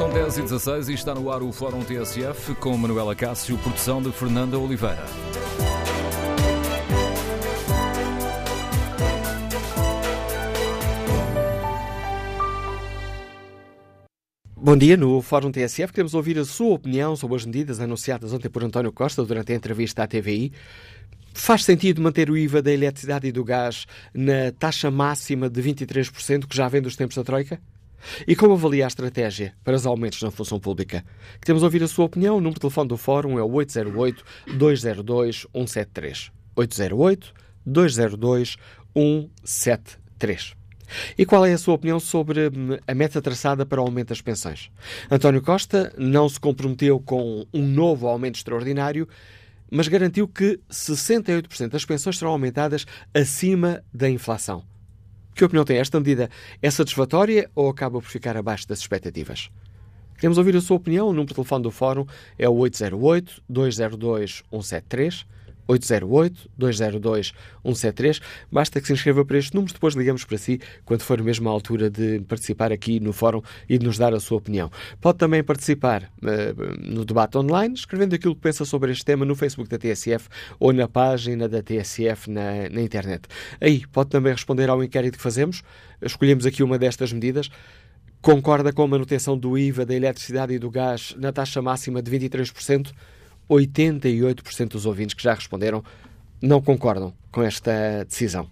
São 10 e 16 e está no ar o Fórum TSF com Manuela Cássio, produção de Fernanda Oliveira. Bom dia, no Fórum TSF queremos ouvir a sua opinião sobre as medidas anunciadas ontem por António Costa durante a entrevista à TVI. Faz sentido manter o IVA da eletricidade e do gás na taxa máxima de 23% que já vem dos tempos da Troika? E como avalia a estratégia para os aumentos na função pública? Queremos ouvir a sua opinião. O número de telefone do Fórum é o 808-202-173. 808-202-173. E qual é a sua opinião sobre hum, a meta traçada para o aumento das pensões? António Costa não se comprometeu com um novo aumento extraordinário, mas garantiu que 68% das pensões serão aumentadas acima da inflação. Que opinião tem esta medida? É satisfatória ou acaba por ficar abaixo das expectativas? Queremos ouvir a sua opinião. O número de telefone do Fórum é o 808-202-173. 808-202-173. Basta que se inscreva para este número, depois ligamos para si quando for mesmo a altura de participar aqui no fórum e de nos dar a sua opinião. Pode também participar uh, no debate online, escrevendo aquilo que pensa sobre este tema no Facebook da TSF ou na página da TSF na, na internet. Aí pode também responder ao inquérito que fazemos. Escolhemos aqui uma destas medidas. Concorda com a manutenção do IVA da eletricidade e do gás na taxa máxima de 23%? 88% dos ouvintes que já responderam não concordam com esta decisão.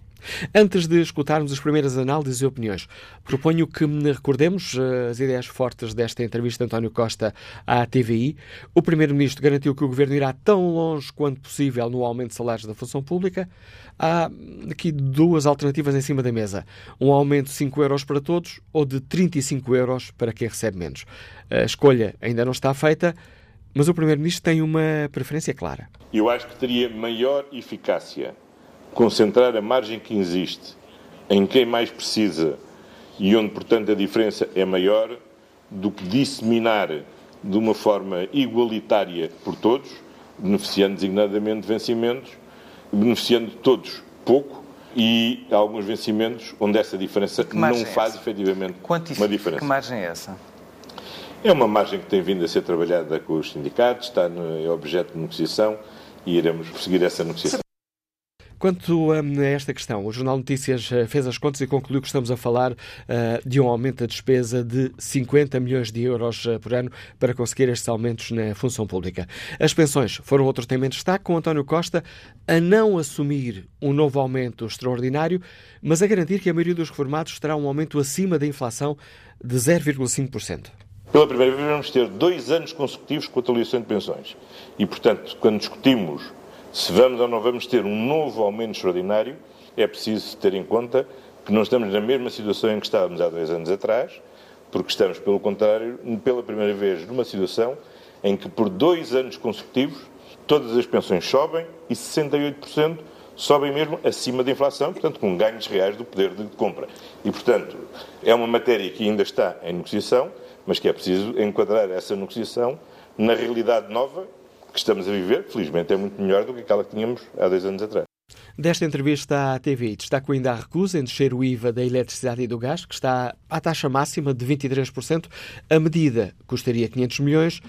Antes de escutarmos as primeiras análises e opiniões, proponho que recordemos as ideias fortes desta entrevista de António Costa à TVI. O Primeiro-Ministro garantiu que o Governo irá tão longe quanto possível no aumento de salários da função pública. Há aqui duas alternativas em cima da mesa. Um aumento de 5 euros para todos ou de 35 euros para quem recebe menos. A escolha ainda não está feita. Mas o Primeiro-Ministro tem uma preferência clara. Eu acho que teria maior eficácia concentrar a margem que existe em quem mais precisa e onde, portanto, a diferença é maior do que disseminar de uma forma igualitária por todos, beneficiando designadamente de vencimentos, beneficiando todos pouco e alguns vencimentos onde essa diferença não é faz efetivamente uma diferença. Que margem é essa? É uma margem que tem vindo a ser trabalhada com os sindicatos, está no, é objeto de negociação e iremos prosseguir essa negociação. Quanto a esta questão, o Jornal Notícias eh, fez as contas e concluiu que estamos a falar uh, de um aumento da despesa de 50 milhões de euros uh, por ano para conseguir estes aumentos na função pública. As pensões foram outro tema em destaque, com António Costa a não assumir um novo aumento extraordinário, mas a garantir que a maioria dos reformados terá um aumento acima da inflação de 0,5%. Pela primeira vez vamos ter dois anos consecutivos com a atualização de pensões. E, portanto, quando discutimos se vamos ou não vamos ter um novo aumento extraordinário, é preciso ter em conta que não estamos na mesma situação em que estávamos há dois anos atrás, porque estamos, pelo contrário, pela primeira vez numa situação em que por dois anos consecutivos todas as pensões sobem e 68% sobem mesmo acima da inflação, portanto, com ganhos reais do poder de compra. E, portanto, é uma matéria que ainda está em negociação mas que é preciso enquadrar essa negociação na realidade nova que estamos a viver, felizmente é muito melhor do que aquela que tínhamos há dois anos atrás. Desta entrevista à TV, destaco ainda a recusa em descer o IVA da eletricidade e do gás, que está à taxa máxima de 23%. A medida custaria 500 milhões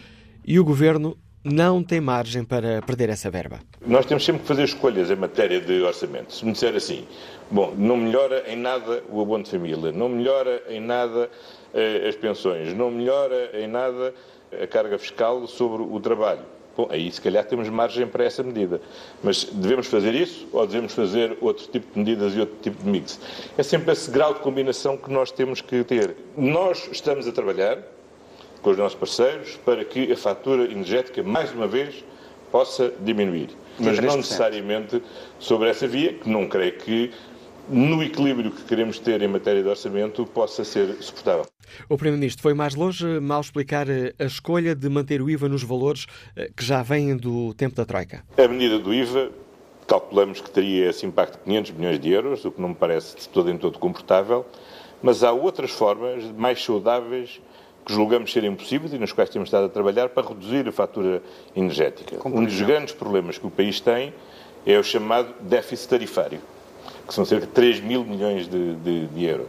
e o Governo não tem margem para perder essa verba. Nós temos sempre que fazer escolhas em matéria de orçamento. Se me disser assim, bom, não melhora em nada o abono de família, não melhora em nada as pensões, não melhora em nada a carga fiscal sobre o trabalho. Bom, aí se calhar temos margem para essa medida. Mas devemos fazer isso ou devemos fazer outro tipo de medidas e outro tipo de mix? É sempre esse grau de combinação que nós temos que ter. Nós estamos a trabalhar com os nossos parceiros para que a fatura energética, mais uma vez, possa diminuir. Mas não necessariamente sobre essa via, que não creio que no equilíbrio que queremos ter em matéria de orçamento, possa ser suportável. O Primeiro-Ministro foi mais longe mal explicar eh, a escolha de manter o IVA nos valores eh, que já vêm do tempo da Troika. A medida do IVA, calculamos que teria esse impacto de 500 milhões de euros, o que não me parece de todo em todo confortável, mas há outras formas mais saudáveis que julgamos serem possíveis e nas quais temos estado a trabalhar para reduzir a fatura energética. Um dos grandes problemas que o país tem é o chamado déficit tarifário que são cerca de 3 mil milhões de, de, de euros.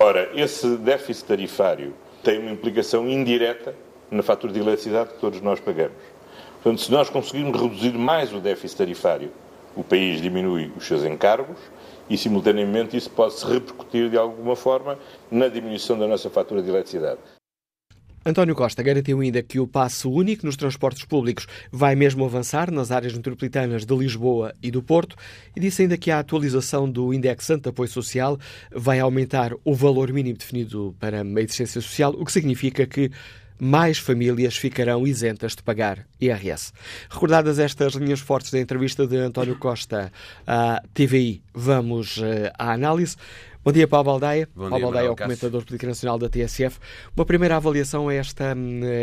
Ora, esse déficit tarifário tem uma implicação indireta na fatura de eletricidade que todos nós pagamos. Portanto, se nós conseguirmos reduzir mais o déficit tarifário, o país diminui os seus encargos e, simultaneamente, isso pode se repercutir de alguma forma na diminuição da nossa fatura de eletricidade. António Costa garantiu ainda que o passo único nos transportes públicos vai mesmo avançar nas áreas metropolitanas de Lisboa e do Porto e disse ainda que a atualização do indexante de apoio social vai aumentar o valor mínimo definido para a existência social, o que significa que mais famílias ficarão isentas de pagar IRS. Recordadas estas linhas fortes da entrevista de António Costa à TVI, vamos eh, à análise. Bom dia, Paulo Baldaia. Bom Paulo dia, Baldaia é o comentador político nacional da TSF. Uma primeira avaliação a esta,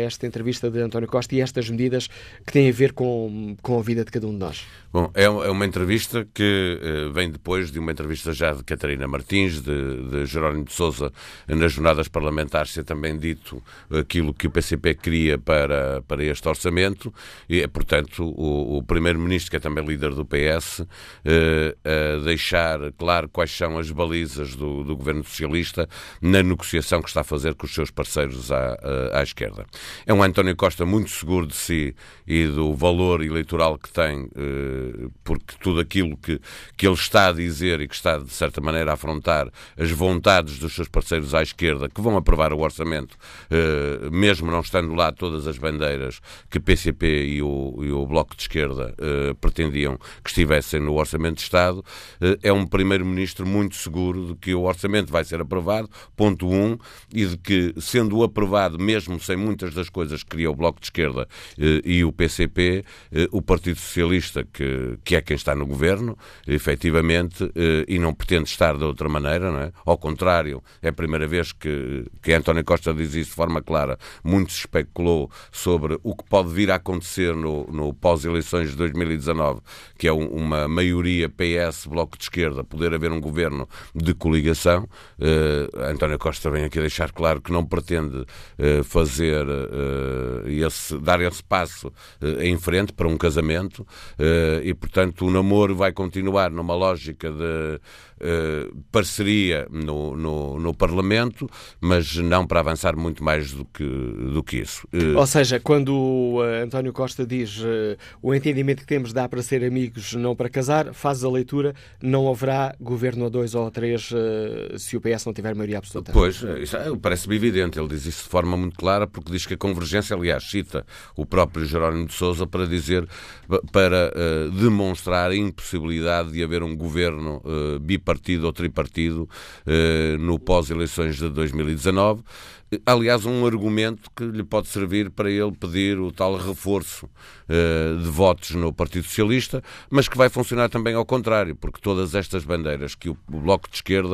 esta entrevista de António Costa e estas medidas que têm a ver com, com a vida de cada um de nós. Bom, é é uma entrevista que eh, vem depois de uma entrevista já de Catarina Martins, de, de Jerónimo de Sousa, nas jornadas parlamentares, ser também dito aquilo que o PCP queria para, para este orçamento, e é, portanto, o, o Primeiro-Ministro, que é também líder do PS, eh, a deixar claro quais são as balizas do, do Governo Socialista na negociação que está a fazer com os seus parceiros à, à esquerda. É um António Costa muito seguro de si e do valor eleitoral que tem, eh, porque tudo aquilo que, que ele está a dizer e que está, de certa maneira, a afrontar as vontades dos seus parceiros à esquerda, que vão aprovar o orçamento, eh, mesmo não estando lá todas as bandeiras que PCP e o, e o Bloco de Esquerda eh, pretendiam que estivessem no Orçamento de Estado, eh, é um Primeiro-Ministro muito seguro de que o orçamento vai ser aprovado, ponto um, e de que, sendo aprovado, mesmo sem muitas das coisas que queria o Bloco de Esquerda eh, e o PCP, eh, o Partido Socialista, que, que é quem está no governo, efetivamente, eh, e não pretende estar de outra maneira, não é? Ao contrário, é a primeira vez que, que António Costa diz isso de forma clara. Muito se especulou sobre o que pode vir a acontecer no, no pós-eleições de 2019, que é um- uma maioria PS, Bloco de Esquerda, poder haver um governo de coligação. Eh, António Costa vem aqui deixar claro que não pretende eh, fazer eh, esse, dar esse passo em frente para um casamento e, portanto, o namoro vai continuar numa lógica de parceria no, no, no Parlamento, mas não para avançar muito mais do que, do que isso. Ou seja, quando António Costa diz o entendimento que temos dá para ser amigos, não para casar, faz a leitura, não haverá governo a dois ou a três se o PS não tiver maioria absoluta. Pois, é- parece-me evidente. Ele diz isso de forma muito clara, porque diz que a convergência, aliás, cita o próprio Jerónimo de Sousa para dizer, para eh, demonstrar a impossibilidade de haver um governo eh, bipartido ou tripartido eh, no pós-eleições de 2019. Aliás, um argumento que lhe pode servir para ele pedir o tal reforço de votos no Partido Socialista, mas que vai funcionar também ao contrário, porque todas estas bandeiras que o Bloco de Esquerda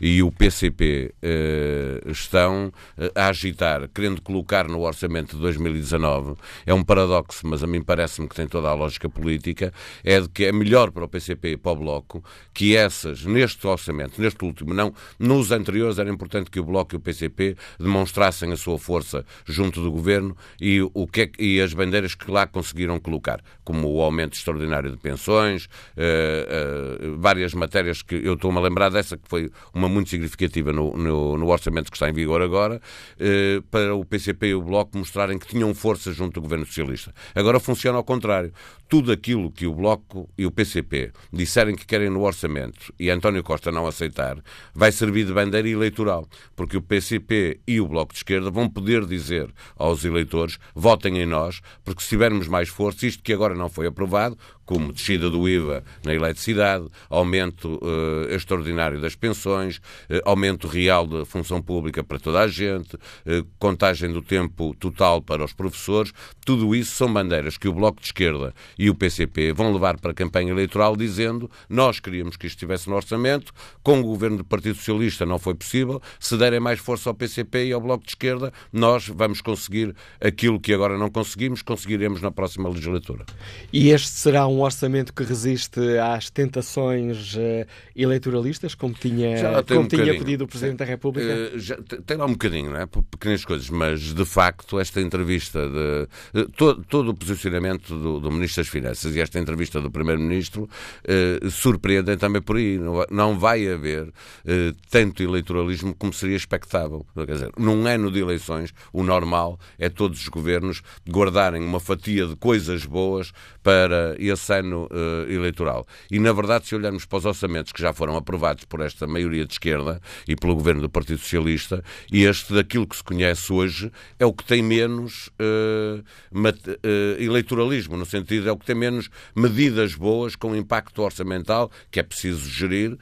e o PCP eh, estão eh, a agitar, querendo colocar no orçamento de 2019, é um paradoxo, mas a mim parece-me que tem toda a lógica política, é de que é melhor para o PCP e para o Bloco que essas, neste orçamento, neste último, não, nos anteriores era importante que o Bloco e o PCP demonstrassem a sua força junto do governo e, o que é e as bandeiras que lá conseguiram colocar, como o aumento extraordinário de pensões, eh, eh, várias matérias que eu estou-me a lembrar dessa que foi uma muito significativa no, no- no orçamento que está em vigor agora, eh, para o PCP e o Bloco mostrarem que tinham força junto do governo socialista. Agora funciona ao contrário. Tudo aquilo que o Bloco e o PCP disserem que querem no orçamento e António Costa não aceitar, vai servir de bandeira eleitoral, porque o PCP e o Bloco de Esquerda vão poder dizer aos eleitores votem em nós, porque se tivermos mais força, isto que agora não foi aprovado, como descida do IVA na eletricidade, aumento eh, extraordinário das pensões, eh, aumento real da função pública para toda a gente, eh, contagem do tempo total para os professores, tudo isso são bandeiras que o Bloco de Esquerda e o PCP vão levar para a campanha eleitoral dizendo nós queríamos que isto estivesse no orçamento, com o governo do Partido Socialista não foi possível, se derem mais força ao PCP e ao Bloco de Esquerda, nós vamos conseguir aquilo que agora não conseguimos, conseguiremos na próxima legislatura. E este será um orçamento que resiste às tentações eh, eleitoralistas, como tinha, como um tinha pedido o Presidente da República? Eh, já te- tem lá um bocadinho, não é? Por pequenas coisas, mas de facto esta entrevista, de, eh, to- todo o posicionamento do, do Ministro das Finanças. E esta entrevista do Primeiro-Ministro eh, surpreende também por aí. Não vai haver eh, tanto eleitoralismo como seria expectável. Quer dizer, num ano de eleições, o normal é todos os governos guardarem uma fatia de coisas boas para esse ano uh, eleitoral. E, na verdade, se olharmos para os orçamentos que já foram aprovados por esta maioria de esquerda e pelo governo do Partido Socialista, este, daquilo que se conhece hoje, é o que tem menos uh, uh, eleitoralismo, no sentido, é o que tem menos medidas boas com impacto orçamental, que é preciso gerir,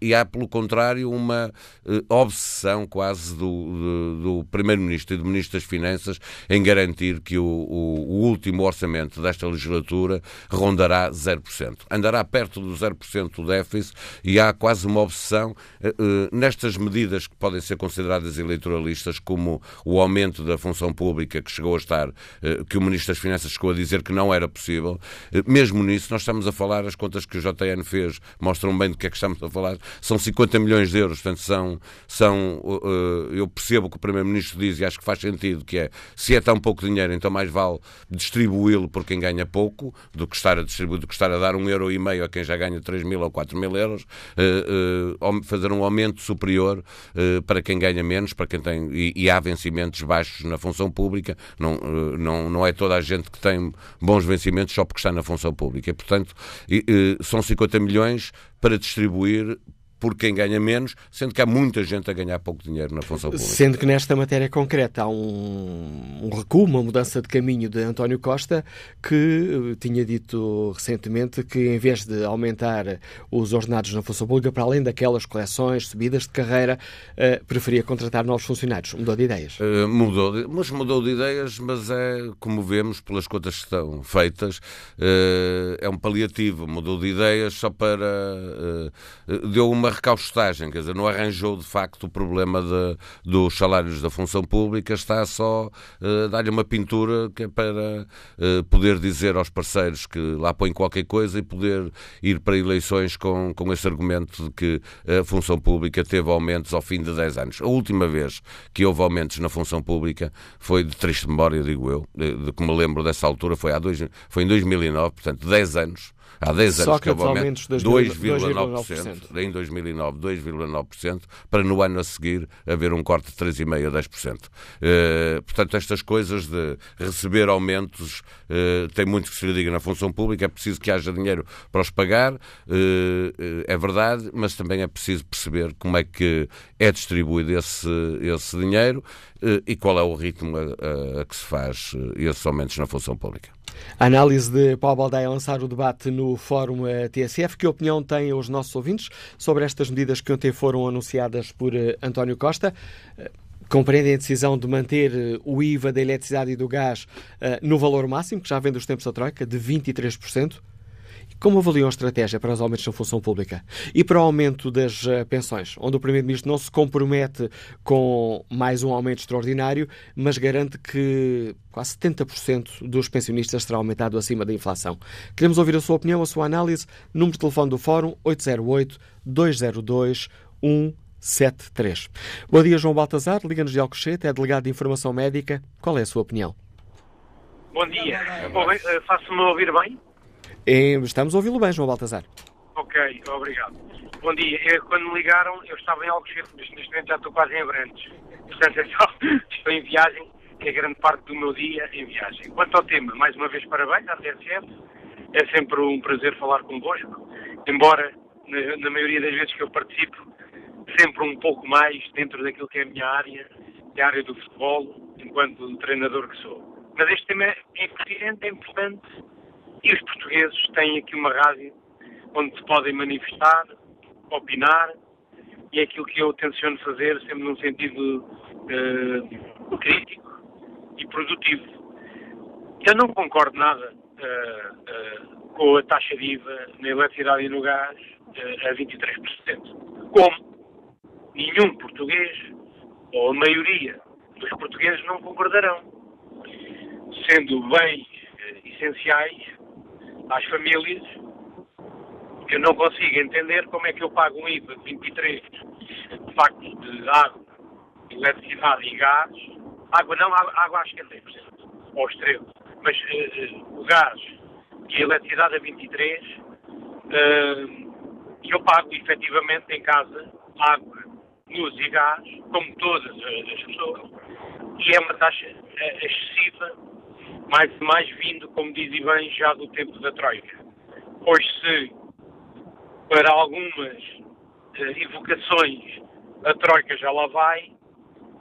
e há, pelo contrário, uma obsessão quase do, do, do Primeiro-Ministro e do Ministro das Finanças em garantir que o, o, o último orçamento desta legislatura rondará 0%. Andará perto do 0% do déficit e há quase uma obsessão uh, nestas medidas que podem ser consideradas eleitoralistas, como o aumento da função pública que chegou a estar, que o Ministro das Finanças chegou a dizer que não era possível. Uh, mesmo nisso, nós estamos a falar, as contas que o JN fez mostram bem do que é que estamos a falar, são 50 milhões de euros, portanto são, são eu percebo que o Primeiro-Ministro diz e acho que faz sentido, que é, se é tão pouco dinheiro, então mais vale distribuí-lo por quem ganha pouco do que estar a distribuir, do que estar a dar um euro e meio a quem já ganha 3 mil ou 4 mil euros, fazer um aumento superior para quem ganha menos, para quem tem e, e, há vencimentos baixos na função pública. Não, não, não é toda a gente que tem bons vencimentos só porque está na função pública. E, portanto, são 50 milhões para distribuir por quem ganha menos, sendo que há muita gente a ganhar pouco dinheiro na função pública. Sendo que nesta matéria concreta há um, um recuo, uma mudança de caminho de António Costa, que eh, tinha dito recentemente que em vez de aumentar os ordenados na função pública, para além daquelas correções, subidas de carreira, uh, preferia contratar novos funcionários. Mudou de ideias? Uh, mudou, de, mas mudou de ideias, mas é, como vemos pelas contas que estão feitas, uh, é um paliativo. Mudou de ideias só para. deu uma recaustagem, quer dizer, não arranjou de facto o problema de, dos salários da função pública, está só uh, dar-lhe uma pintura que é para uh, poder dizer aos parceiros que lá põe qualquer coisa e poder ir para eleições com, com esse argumento de que a função pública teve aumentos ao fim de 10 anos. A última vez que houve aumentos na função pública foi de triste memória, digo eu, de, de que me lembro dessa altura, foi, há dois, foi em 2009, portanto 10 anos há 10 anos que houve aumento 2,9%, em 2009 2,9%, para no ano a seguir haver um corte de 3,5% a 10%. Uh, portanto, estas coisas de receber aumentos uh, tem muito que se lhe diga na função pública, é preciso que haja dinheiro para os pagar, uh, é verdade, mas também é preciso perceber como é que é distribuído esse, esse dinheiro e qual é o ritmo a, a, a que se faz esses aumentos na função pública. A análise de Paulo Baldaia a lançar o debate no Fórum eh, TSF. Que opinião têm os nossos ouvintes sobre estas medidas que ontem foram anunciadas por eh, António Costa? Eh, compreendem a decisão de manter o IVA da eletricidade e do gás no valor máximo, que já vem dos tempos da Troika, de 23%? Como avaliam a estratégia para os aumentos na função pública e para o aumento das uh, pensões, onde o Primeiro-Ministro não se compromete com mais um aumento extraordinário, mas garante que quase 70% dos pensionistas será aumentado acima da inflação? Queremos ouvir a sua opinião, a sua análise. Número de telefone do Fórum 808-202-173. Bom dia, João Baltazar, Liga-nos de Alcochete, é delegado de Informação Médica. Qual é a sua opinião? Bom dia. Eh, faço-me ouvir bem? Estamos a ouvi-lo bem, João Baltazar. Ok, obrigado. Bom dia. Eu, quando me ligaram, eu estava em Alcochete, mas neste momento já estou quase em Abrantes. Portanto, é só, estou em viagem, que é grande parte do meu dia em viagem. Quanto ao tema, mais uma vez parabéns à TSF. É sempre um prazer falar convosco, embora na, na maioria das vezes que eu participo, sempre um pouco mais dentro daquilo que é a minha área, é a área do futebol, enquanto treinador que sou. Mas este tema é pertinente, é importante e os portugueses têm aqui uma rádio onde se podem manifestar, opinar, e é aquilo que eu tenciono fazer sempre num sentido uh, crítico e produtivo. Eu não concordo nada uh, uh, com a taxa de IVA na eletricidade e no gás a 23%. Como nenhum português, ou a maioria dos portugueses, não concordarão. Sendo bem essenciais às famílias, eu não consigo entender como é que eu pago um IVA de 23 de facto de água, eletricidade e gás. Água não, água, acho que é 10%, ou extremo. Mas uh, o gás e a eletricidade a 23, uh, e eu pago efetivamente em casa água, luz e gás, como todas as pessoas, e é uma taxa eh, excessiva, mais mais vindo, como dizem bem, já do tempo da Troika. Pois se para algumas uh, evocações a Troika já lá vai,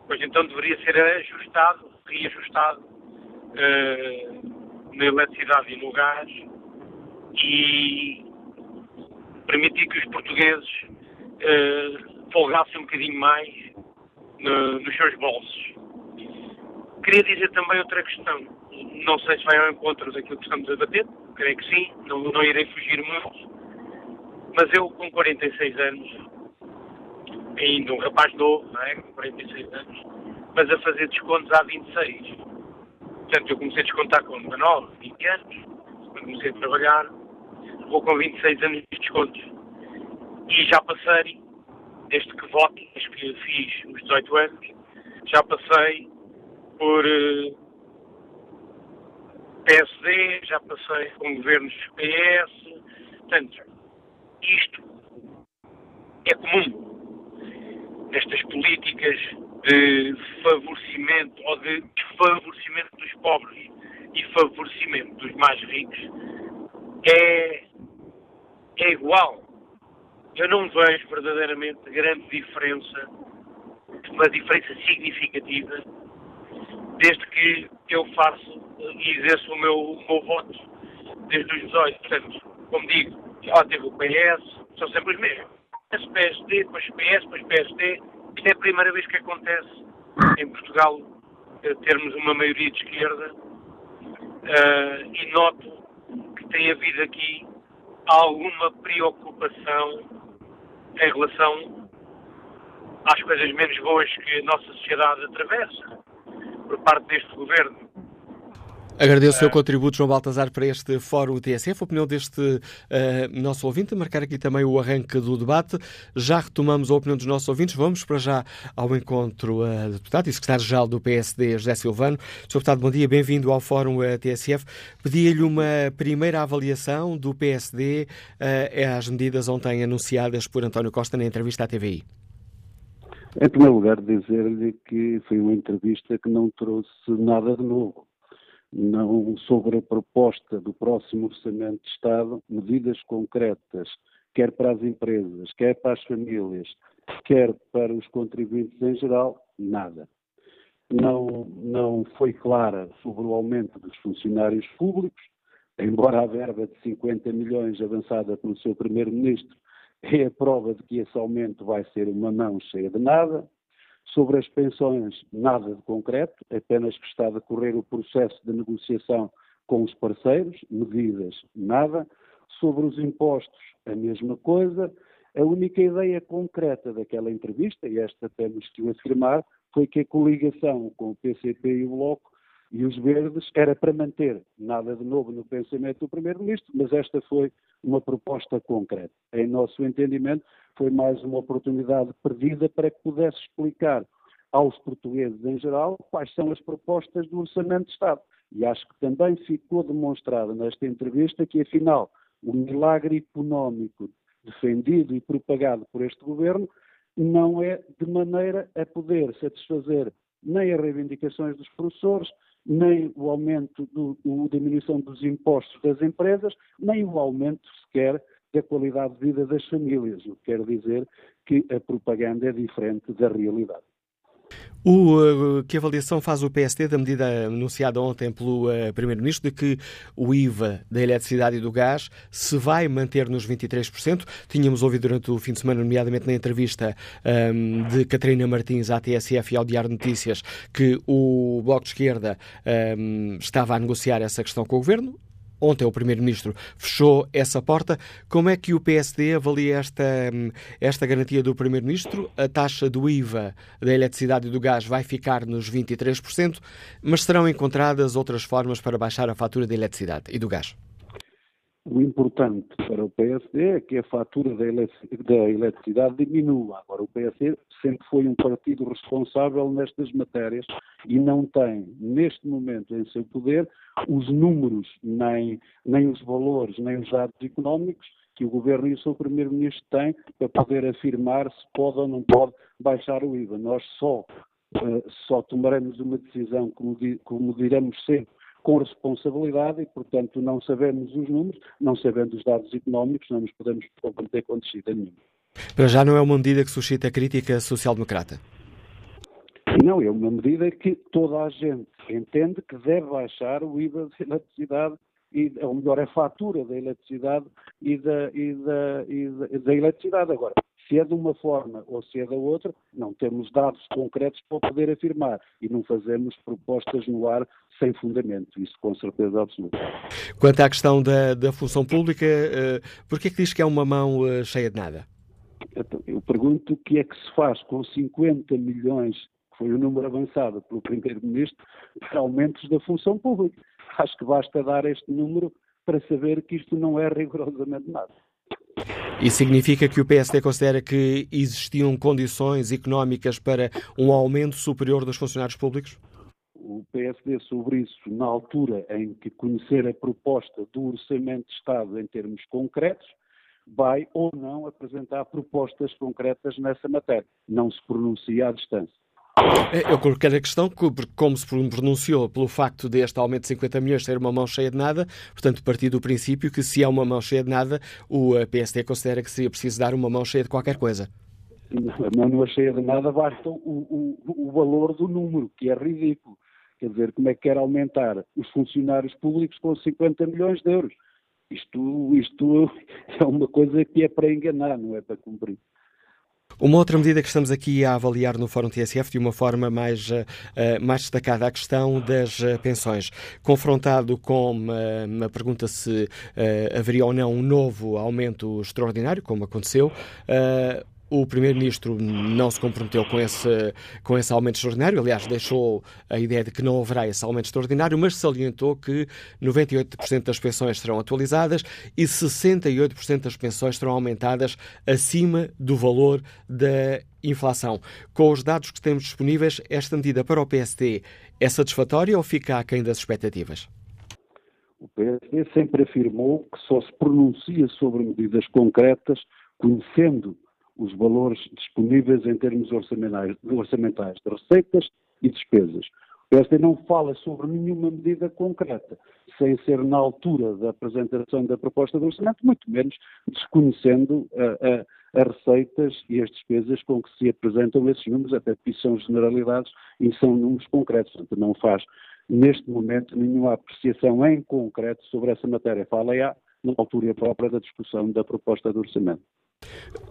pois então deveria ser ajustado, reajustado uh, na eletricidade e no gás e permitir que os portugueses uh, folgassem um bocadinho mais no, nos seus bolsos. Queria dizer também outra questão. Não sei se vai ao encontro daquilo que estamos a debater, creio que sim, não, não irei fugir muito. Mas eu, com 46 anos, ainda um rapaz novo, não é? com 46 anos, mas a fazer descontos há 26. Portanto, eu comecei a descontar com 19, 20 anos, quando comecei a trabalhar, vou com 26 anos de descontos. E já passei, desde que voto, desde que fiz os 18 anos, já passei por eh, PSD, já passei com governos PS, portanto, isto é comum. Estas políticas de favorecimento ou de desfavorecimento dos pobres e favorecimento dos mais ricos é, é igual. Eu não vejo verdadeiramente grande diferença, uma diferença significativa, desde que eu faço e exerço o meu, o meu voto desde os 18. Portanto, como digo, já teve o PS, são sempre os mesmos. PSD, depois PS, depois PSD. Isto é a primeira vez que acontece em Portugal eh, termos uma maioria de esquerda uh, e noto que tem havido aqui alguma preocupação em relação às coisas menos boas que a nossa sociedade atravessa por parte deste governo. Agradeço o seu contributo, João Baltazar, para este Fórum TSF, a opinião deste uh, nosso ouvinte, marcar aqui também o arranque do debate. Já retomamos a opinião dos nossos ouvintes. Vamos para já ao encontro uh, do deputado e secretário-geral do PSD, José Silvano. Sr. Deputado, bom dia, bem-vindo ao Fórum uh, TSF. Pedia-lhe uma primeira avaliação do PSD uh, às medidas ontem anunciadas por António Costa na entrevista à TVI. Em primeiro lugar, dizer-lhe que foi uma entrevista que não trouxe nada de novo não sobre a proposta do próximo Orçamento de Estado, medidas concretas, quer para as empresas, quer para as famílias, quer para os contribuintes em geral, nada. Não, não foi clara sobre o aumento dos funcionários públicos, embora a verba de 50 milhões avançada pelo seu Primeiro-Ministro é a prova de que esse aumento vai ser uma mão cheia de nada. Sobre as pensões, nada de concreto, apenas que está a decorrer o processo de negociação com os parceiros, medidas, nada. Sobre os impostos, a mesma coisa. A única ideia concreta daquela entrevista, e esta temos que o afirmar, foi que a coligação com o PCP e o Bloco e os Verdes era para manter nada de novo no pensamento do Primeiro-Ministro, mas esta foi uma proposta concreta. Em nosso entendimento, foi mais uma oportunidade perdida para que pudesse explicar aos portugueses em geral quais são as propostas do Orçamento de Estado. E acho que também ficou demonstrado nesta entrevista que, afinal, o milagre económico defendido e propagado por este governo não é de maneira a poder satisfazer nem as reivindicações dos professores, nem o aumento, do, a diminuição dos impostos das empresas, nem o aumento sequer da qualidade de vida das famílias, o que quer dizer que a propaganda é diferente da realidade. O, uh, que avaliação faz o PSD da medida anunciada ontem pelo uh, Primeiro-Ministro de que o IVA da eletricidade e do gás se vai manter nos 23%? Tínhamos ouvido durante o fim de semana, nomeadamente na entrevista um, de Catarina Martins à TSF e ao Diário Notícias, que o Bloco de Esquerda um, estava a negociar essa questão com o Governo. Ontem o Primeiro-Ministro fechou essa porta. Como é que o PSD avalia esta, esta garantia do Primeiro-Ministro? A taxa do IVA da eletricidade e do gás vai ficar nos 23%, mas serão encontradas outras formas para baixar a fatura da eletricidade e do gás? O importante para o PSD é que a fatura da eletricidade diminua. Agora, o PSD sempre foi um partido responsável nestas matérias e não tem, neste momento, em seu poder, os números, nem, nem os valores, nem os dados económicos que o Governo e o seu Primeiro-Ministro têm para poder afirmar se pode ou não pode baixar o IVA. Nós só, uh, só tomaremos uma decisão, como, di, como diremos sempre, com responsabilidade e, portanto, não sabemos os números, não sabendo os dados económicos, não nos podemos comprometer com descida nenhuma. Para já não é uma medida que suscita crítica social-democrata? Não, é uma medida que toda a gente entende que deve baixar o IVA da eletricidade, e, ou melhor, a fatura da eletricidade e da, e da, e da, da eletricidade. Agora, se é de uma forma ou se é da outra, não temos dados concretos para poder afirmar e não fazemos propostas no ar sem fundamento, isso com certeza absoluta. Quanto à questão da, da função pública, uh, por que é que diz que é uma mão uh, cheia de nada? Então, eu pergunto o que é que se faz com 50 milhões, que foi o número avançado pelo Primeiro-Ministro, para aumentos da função pública. Acho que basta dar este número para saber que isto não é rigorosamente nada. Isso significa que o PSD considera que existiam condições económicas para um aumento superior dos funcionários públicos? O PSD, sobre isso, na altura em que conhecer a proposta do Orçamento de Estado em termos concretos, vai ou não apresentar propostas concretas nessa matéria. Não se pronuncia à distância. É, eu coloquei a questão, como se pronunciou pelo facto deste aumento de 50 milhões ser uma mão cheia de nada, portanto, partir do princípio que se é uma mão cheia de nada, o PSD considera que seria preciso dar uma mão cheia de qualquer coisa. A mão não é cheia de nada, basta o, o, o valor do número, que é ridículo. Quer dizer, como é que quer aumentar os funcionários públicos com 50 milhões de euros? Isto, isto é uma coisa que é para enganar, não é para cumprir. Uma outra medida que estamos aqui a avaliar no Fórum TSF de uma forma mais, uh, mais destacada, a questão das uh, pensões. Confrontado com uh, a pergunta se haveria ou não um novo aumento extraordinário, como aconteceu, o Primeiro-Ministro não se comprometeu com esse, com esse aumento extraordinário, aliás, deixou a ideia de que não haverá esse aumento extraordinário, mas salientou que 98% das pensões serão atualizadas e 68% das pensões serão aumentadas acima do valor da inflação. Com os dados que temos disponíveis, esta medida para o PSD é satisfatória ou fica aquém das expectativas? O PSD sempre afirmou que só se pronuncia sobre medidas concretas conhecendo os valores disponíveis em termos orçamentais, orçamentais de receitas e despesas. O PSD não fala sobre nenhuma medida concreta, sem ser na altura da apresentação da proposta de orçamento, muito menos desconhecendo as receitas e as despesas com que se apresentam esses números, até porque são generalidades e são números concretos. Portanto, não faz, neste momento, nenhuma apreciação em concreto sobre essa matéria. Fala já na altura própria da discussão da proposta de orçamento.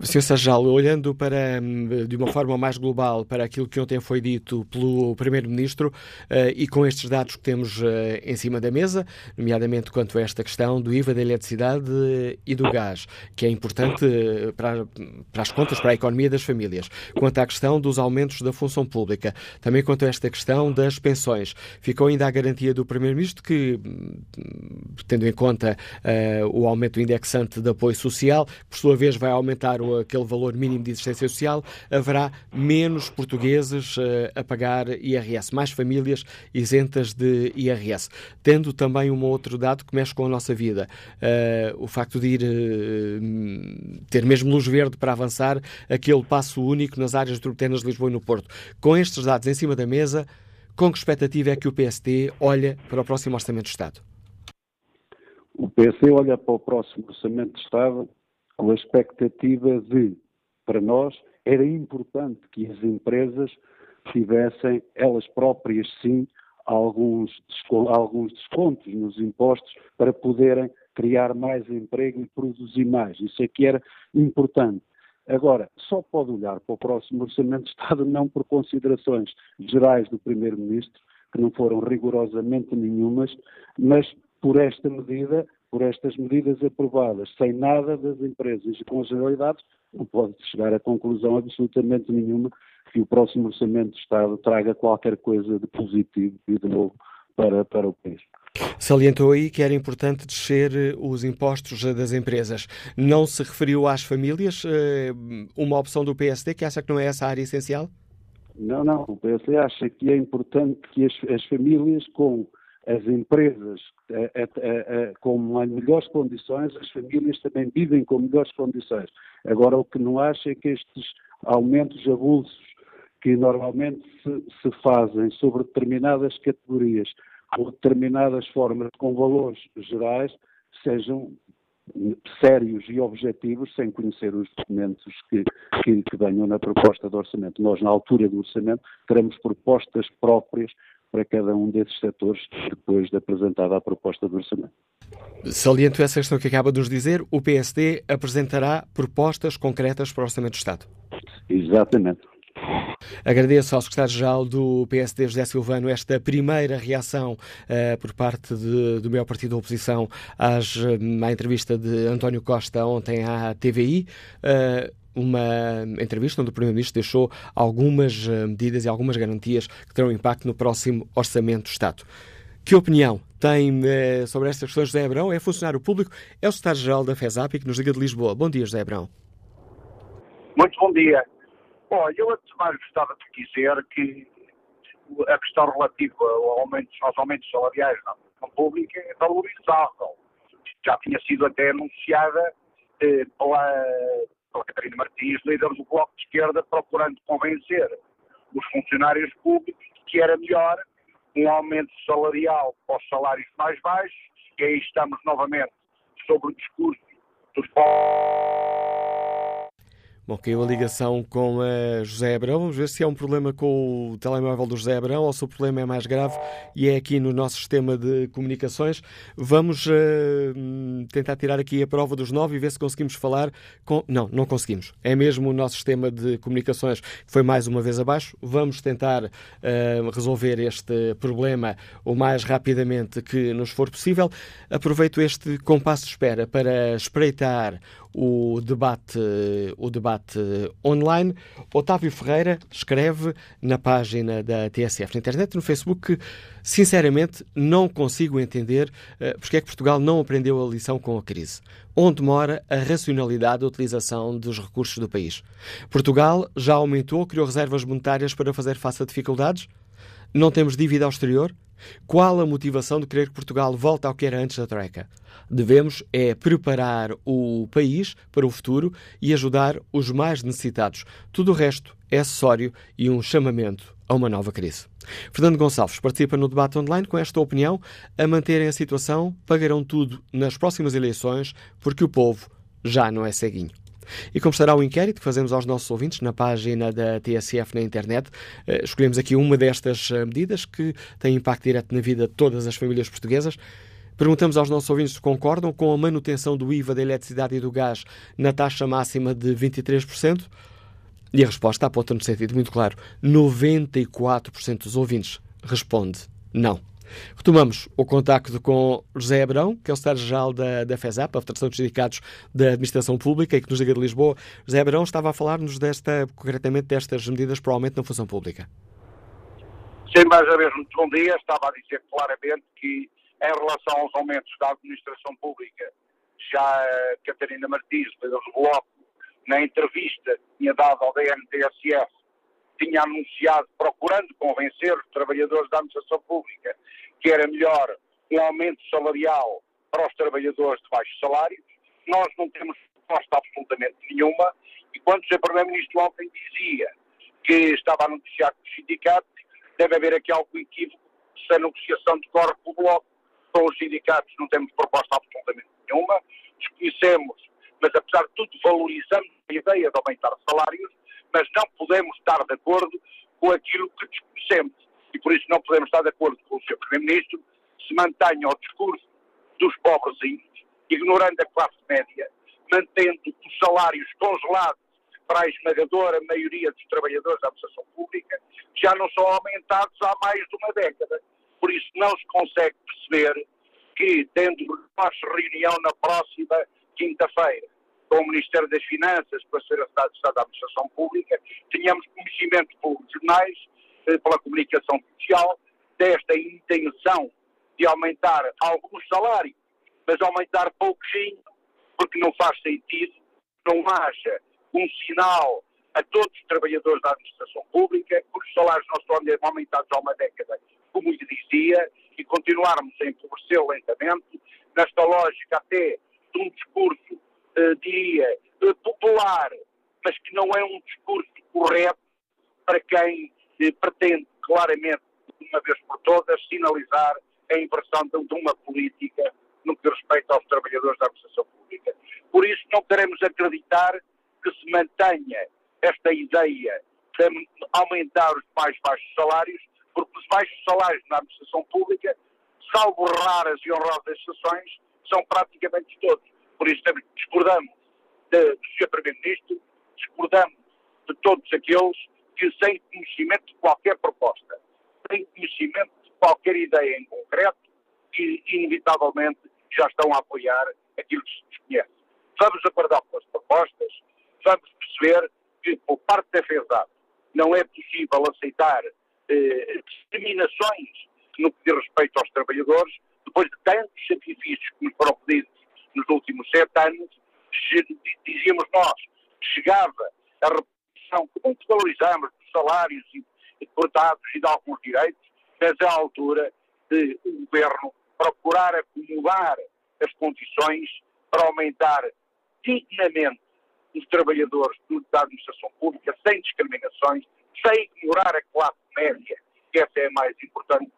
Sr. Sajal, olhando para, de uma forma mais global para aquilo que ontem foi dito pelo Primeiro-Ministro uh, e com estes dados que temos uh, em cima da mesa, nomeadamente quanto a esta questão do IVA da eletricidade e do gás, que é importante uh, para, para, as contas, para a economia das famílias, quanto à questão dos aumentos da função pública, também quanto a esta questão das pensões, ficou ainda a garantia do Primeiro-Ministro que, tendo em conta o aumento indexante de apoio social, por sua vez vai aumentar aquele valor mínimo de existência social, haverá menos portugueses eh, a pagar IRS, mais famílias isentas de IRS. Tendo também um outro dado que mexe com a nossa vida, uh, o facto de ir uh, ter mesmo luz verde para avançar aquele passo único nas áreas metropolitanas de Lisboa e no Porto. Com estes dados em cima da mesa, com que expectativa é que o PSD olha para o próximo Orçamento de Estado? O PSD olha para o próximo Orçamento de Estado com a expectativa de, para nós, era importante que as empresas tivessem elas próprias, sim, alguns, alguns descontos nos impostos para poderem criar mais emprego e produzir mais. Isso é que era importante. Agora, só pode olhar para o próximo Orçamento de Estado não por considerações gerais do Primeiro-Ministro, que não foram rigorosamente nenhumas, mas por esta medida por estas medidas aprovadas, sem nada das empresas e com as generalidades, não pode chegar a conclusão absolutamente nenhuma que o próximo Orçamento de Estado traga qualquer coisa de positivo e de novo para, para o país. Salientou aí que era importante descer eh, os impostos das empresas. Não se referiu às famílias? Eh, uma opção do PSD que acha que não é essa a área essencial? Não, não. O PSD acha que é importante que as, as famílias com as empresas a, a, a, com melhores condições, as famílias também vivem com melhores condições. Agora, o que não acha é que estes aumentos avulsos que normalmente se, se fazem sobre determinadas categorias ou determinadas formas com valores gerais sejam sérios e objetivos sem conhecer os documentos que, que, que, venham na proposta de orçamento. Nós, na altura do orçamento, teremos propostas próprias para cada um desses setores depois de apresentada a proposta de orçamento. Saliento essa questão que acaba de nos dizer, o PSD apresentará propostas concretas para o Orçamento do Estado. Exatamente. Agradeço ao secretário-geral do PSD, José Silvano, esta primeira reação uh, por parte de, do meu partido da oposição às, uh, à entrevista de António Costa ontem à TVI. Uh, uma entrevista onde o Primeiro-Ministro deixou algumas medidas e algumas garantias que terão impacto no próximo Orçamento do Estado. Que opinião tem sobre estas questões José Abrão? É funcionário público, é o secretário-geral da FESAP que nos liga de Lisboa. Bom dia, José Abrão. Muito bom dia. Olha, eu antes de mais gostava de dizer que a questão relativa aumentos, aos aumentos salariais na função pública é valorizável. Já tinha sido até anunciada eh, pela, pela Catarina Martins, líder do Bloco de Esquerda, procurando convencer os funcionários públicos que era melhor um aumento salarial para os salários mais baixos, e aí estamos novamente sobre o discurso dos Bom, caiu a ligação com a José Abrão. Vamos ver se é um problema com o telemóvel do José Abrão ou se o problema é mais grave e é aqui no nosso sistema de comunicações. Vamos uh, tentar tirar aqui a prova dos nove e ver se conseguimos falar com. Não, não conseguimos. É mesmo o nosso sistema de comunicações que foi mais uma vez abaixo. Vamos tentar uh, resolver este problema o mais rapidamente que nos for possível. Aproveito este compasso de espera para espreitar o debate, o debate online. Otávio Ferreira escreve na página da TSF na internet, no Facebook, que sinceramente não consigo entender uh, porque é que Portugal não aprendeu a lição com a crise. Onde mora a racionalidade da utilização dos recursos do país? Portugal já aumentou, criou reservas monetárias para fazer face a dificuldades? Não temos dívida ao exterior? Qual a motivação de querer que Portugal volte ao que era antes da Troika? Devemos é preparar o país para o futuro e ajudar os mais necessitados. Tudo o resto é acessório e um chamamento a uma nova crise. Fernando Gonçalves participa no debate online com esta opinião. A manterem a situação, pagarão tudo nas próximas eleições, porque o povo já não é ceguinho. E como estará o inquérito que fazemos aos nossos ouvintes na página da TSF na internet, eh, escolhemos aqui uma destas eh, medidas que tem impacto direto na vida de todas as famílias portuguesas. Perguntamos aos nossos ouvintes se concordam com a manutenção do IVA da eletricidade e do gás na taxa máxima de 23%. E a resposta aponta no sentido muito claro. 94% dos ouvintes responde não. Retomamos o contacto com José Abrão, que é o secretário-geral da, da FESAP, a Federação dos Sindicatos da Administração Pública, e que nos liga de Lisboa. José Abrão estava a falar-nos desta, concretamente destas medidas para o aumento na função pública. Sim, mais uma vez, muito bom dia. Estava a dizer claramente que, em relação aos aumentos da administração pública, já Catarina Martins, do Bloco, na entrevista que tinha dado ao DNTSF, tinha anunciado, procurando convencer os trabalhadores da administração pública, que era melhor um aumento salarial para os trabalhadores de baixos salários. Nós não temos proposta absolutamente nenhuma, e quando o Sr. Primeiro-Ministro ontem dizia que estava a negociar com os sindicatos, deve haver aqui algo equívoco se a negociação decorre pelo Bloco. Com os sindicatos não temos proposta absolutamente nenhuma, desconhecemos, mas apesar de tudo valorizamos a ideia de aumentar salários, mas não podemos estar de acordo com aquilo que desconhecemos. E por isso não podemos estar de acordo com o Sr. Primeiro-Ministro se mantenha o discurso dos pobrezinhos, ignorando a classe média, mantendo os salários congelados para a esmagadora maioria dos trabalhadores da administração pública, que já não são aumentados há mais de uma década. Por isso não se consegue perceber que, tendo nós reunião na próxima quinta-feira, com o Ministério das Finanças, para ser a Estado de Estado da Administração Pública, tínhamos conhecimento pelos jornais, eh, pela comunicação social, desta intenção de aumentar alguns salários, mas aumentar pouquinho, porque não faz sentido, não haja um sinal a todos os trabalhadores da administração pública, porque os salários não estão aumentados há uma década, como lhe dizia, e continuarmos a empobrecer lentamente, nesta lógica até de um discurso, diria, eh, popular, mas que não é um discurso correto para quem eh, pretende claramente, uma vez por todas, sinalizar a inversão de uma política no que respeita aos trabalhadores da administração pública. Por isso, não queremos acreditar que se mantenha esta ideia de aumentar os mais baixos salários, porque os baixos salários na administração pública, salvo raras e honrosas exceções, são praticamente todos. Por isso discordamos de, do Sr. Primeiro-Ministro, discordamos de todos aqueles que, sem conhecimento de qualquer proposta, sem conhecimento de qualquer ideia em concreto, que inevitavelmente já estão a apoiar aquilo que se desconhece. Vamos aguardar pelas propostas, vamos perceber que, por parte da FESAP, não é possível aceitar eh, discriminações no que diz respeito aos trabalhadores, depois de tantos sacrifícios que nos foram pedidos nos últimos sete anos, dizíamos nós, chegava a repetição que muito valorizamos dos salários cortados e de alguns direitos, mas é a altura de o governo procurar acumular as condições para aumentar dignamente os trabalhadores da administração pública, sem discriminações, sem ignorar a classe média, que essa é a mais importante,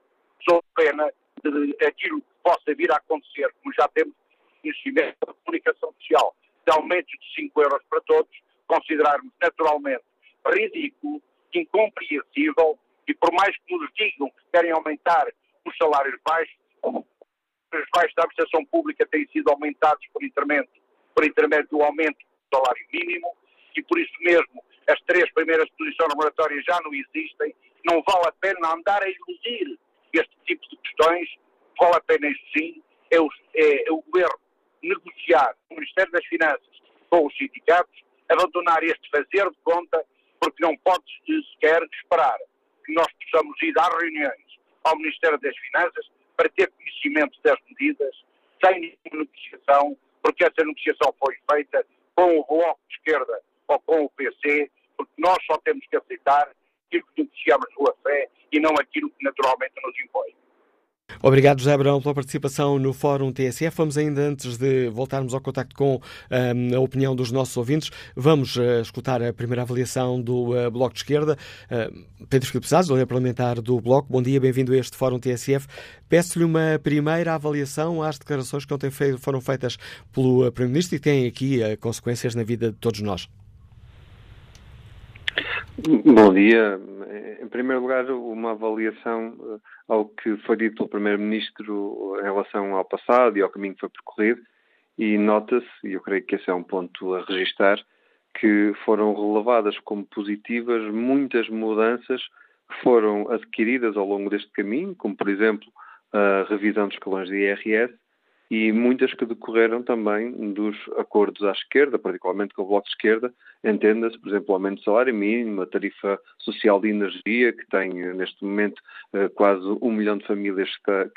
sob pena de aquilo que possa vir a acontecer, como já temos conhecimento da comunicação social, de aumentos de 5 euros para todos, considerarmos naturalmente ridículo, incompreensível, e por mais que nos digam que querem aumentar os salários baixos, os baixos da administração pública têm sido aumentados por intermédio, por intermédio do aumento do salário mínimo, e por isso mesmo as três primeiras posições remuneratórias já não existem, não vale a pena andar a iludir este tipo de questões, vale a pena, isso sim, é o, é, é o governo negociar com o Ministério das Finanças com os sindicatos, abandonar este fazer de conta, porque não pode sequer esperar que nós possamos ir às reuniões ao Ministério das Finanças para ter conhecimento das medidas, sem nenhuma negociação, porque essa negociação foi feita com o Bloco de Esquerda ou com o PC, porque nós só temos que aceitar aquilo que negociamos sua fé e não aquilo que naturalmente nos impõe. Obrigado, José Abrão, pela participação no Fórum TSF. Vamos ainda, antes de voltarmos ao contacto com um, a opinião dos nossos ouvintes, vamos uh, escutar a primeira avaliação do uh, Bloco de Esquerda. Uh, Pedro Filipe Sá, líder parlamentar do Bloco, bom dia, bem-vindo a este Fórum TSF. Peço-lhe uma primeira avaliação às declarações que ontem foram feitas pelo Primeiro-Ministro e têm aqui consequências na vida de todos nós. Bom dia. Em primeiro lugar, uma avaliação eh, ao que foi dito pelo Primeiro-Ministro em relação ao passado e ao caminho que foi percorrido. E nota-se, e eu creio que esse é um ponto a registar, que foram relevadas como positivas muitas mudanças que foram adquiridas ao longo deste caminho, como, por exemplo, a revisão dos escalões de IRS, e muitas que decorreram também dos acordos à esquerda, particularmente com o Bloco de Esquerda, entenda-se, por exemplo, o aumento do salário mínimo, a tarifa social de energia, que tem neste momento eh, quase um milhão de famílias